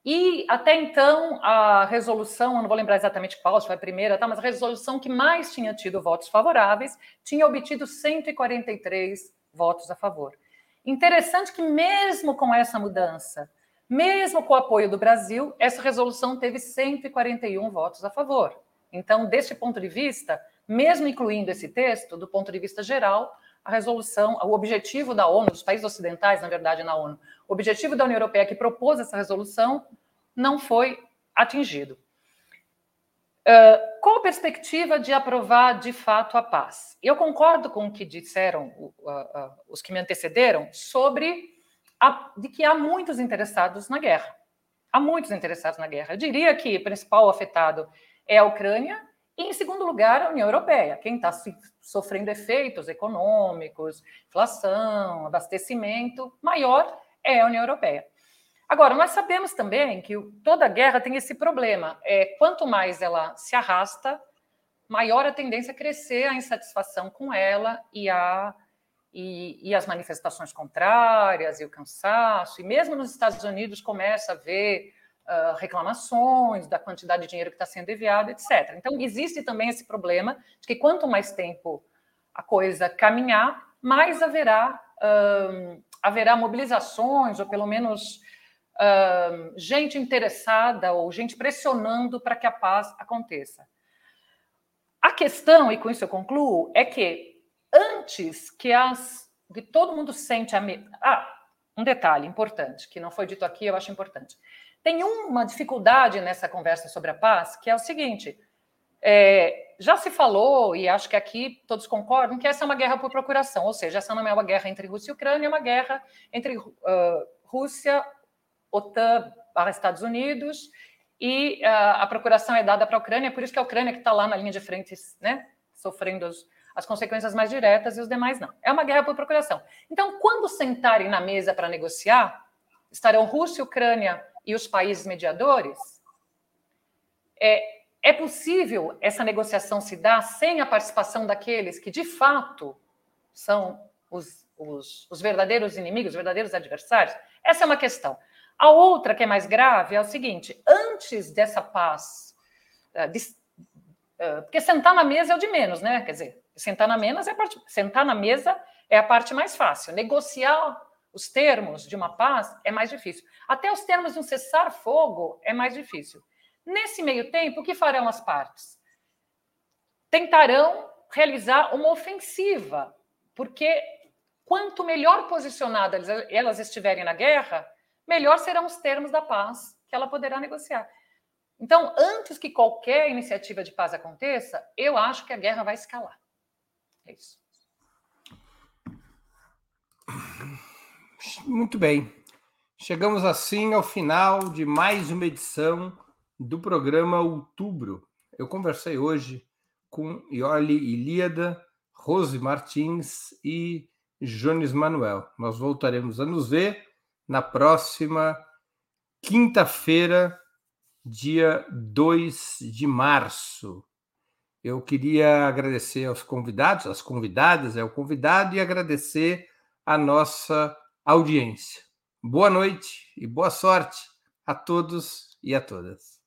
[SPEAKER 3] E até então, a resolução, eu não vou lembrar exatamente qual, se foi a primeira, tá, mas a resolução que mais tinha tido votos favoráveis tinha obtido 143 votos a favor. Interessante que, mesmo com essa mudança, mesmo com o apoio do Brasil, essa resolução teve 141 votos a favor. Então, desse ponto de vista, mesmo incluindo esse texto, do ponto de vista geral, a resolução, o objetivo da ONU, dos países ocidentais, na verdade, na ONU, o objetivo da União Europeia que propôs essa resolução não foi atingido. Uh, qual a perspectiva de aprovar de fato a paz? Eu concordo com o que disseram uh, uh, os que me antecederam sobre a, de que há muitos interessados na guerra. Há muitos interessados na guerra. Eu diria que o principal afetado é a Ucrânia e, em segundo lugar, a União Europeia. Quem está sofrendo efeitos econômicos, inflação, abastecimento, maior é a União Europeia. Agora, nós sabemos também que toda guerra tem esse problema. É, quanto mais ela se arrasta, maior a tendência a crescer a insatisfação com ela e, a, e, e as manifestações contrárias e o cansaço. E mesmo nos Estados Unidos começa a ver reclamações da quantidade de dinheiro que está sendo enviado, etc. Então, existe também esse problema de que quanto mais tempo a coisa caminhar, mais haverá, haverá mobilizações, ou pelo menos gente interessada ou gente pressionando para que a paz aconteça. A questão, e com isso eu concluo, é que antes que as que todo mundo sente a me... ah, um detalhe importante que não foi dito aqui, eu acho importante. Tem uma dificuldade nessa conversa sobre a paz, que é o seguinte: é, já se falou, e acho que aqui todos concordam, que essa é uma guerra por procuração, ou seja, essa não é uma guerra entre Rússia e Ucrânia, é uma guerra entre uh, Rússia, OTAN Estados Unidos, e uh, a procuração é dada para a Ucrânia, por isso que a Ucrânia que está lá na linha de frente, né, sofrendo os, as consequências mais diretas e os demais não. É uma guerra por procuração. Então, quando sentarem na mesa para negociar, estarão Rússia, Ucrânia e os países mediadores, é, é possível essa negociação se dar sem a participação daqueles que, de fato, são os, os, os verdadeiros inimigos, os verdadeiros adversários? Essa é uma questão. A outra, que é mais grave, é o seguinte: antes dessa paz, de, uh, porque sentar na mesa é o de menos, né? Quer dizer, sentar na mesa é a parte, sentar na mesa é a parte mais fácil. Negociar os termos de uma paz é mais difícil. Até os termos de um cessar-fogo é mais difícil. Nesse meio tempo, o que farão as partes? Tentarão realizar uma ofensiva, porque quanto melhor posicionadas elas estiverem na guerra, melhor serão os termos da paz que ela poderá negociar. Então, antes que qualquer iniciativa de paz aconteça, eu acho que a guerra vai escalar. É isso.
[SPEAKER 1] Muito bem. Chegamos assim ao final de mais uma edição do programa Outubro. Eu conversei hoje com Ioli Ilíada, Rose Martins e Jones Manuel. Nós voltaremos a nos ver na próxima quinta-feira, dia 2 de março. Eu queria agradecer aos convidados, às convidadas, é o convidado, e agradecer a nossa audiência. Boa noite e boa sorte a todos e a todas.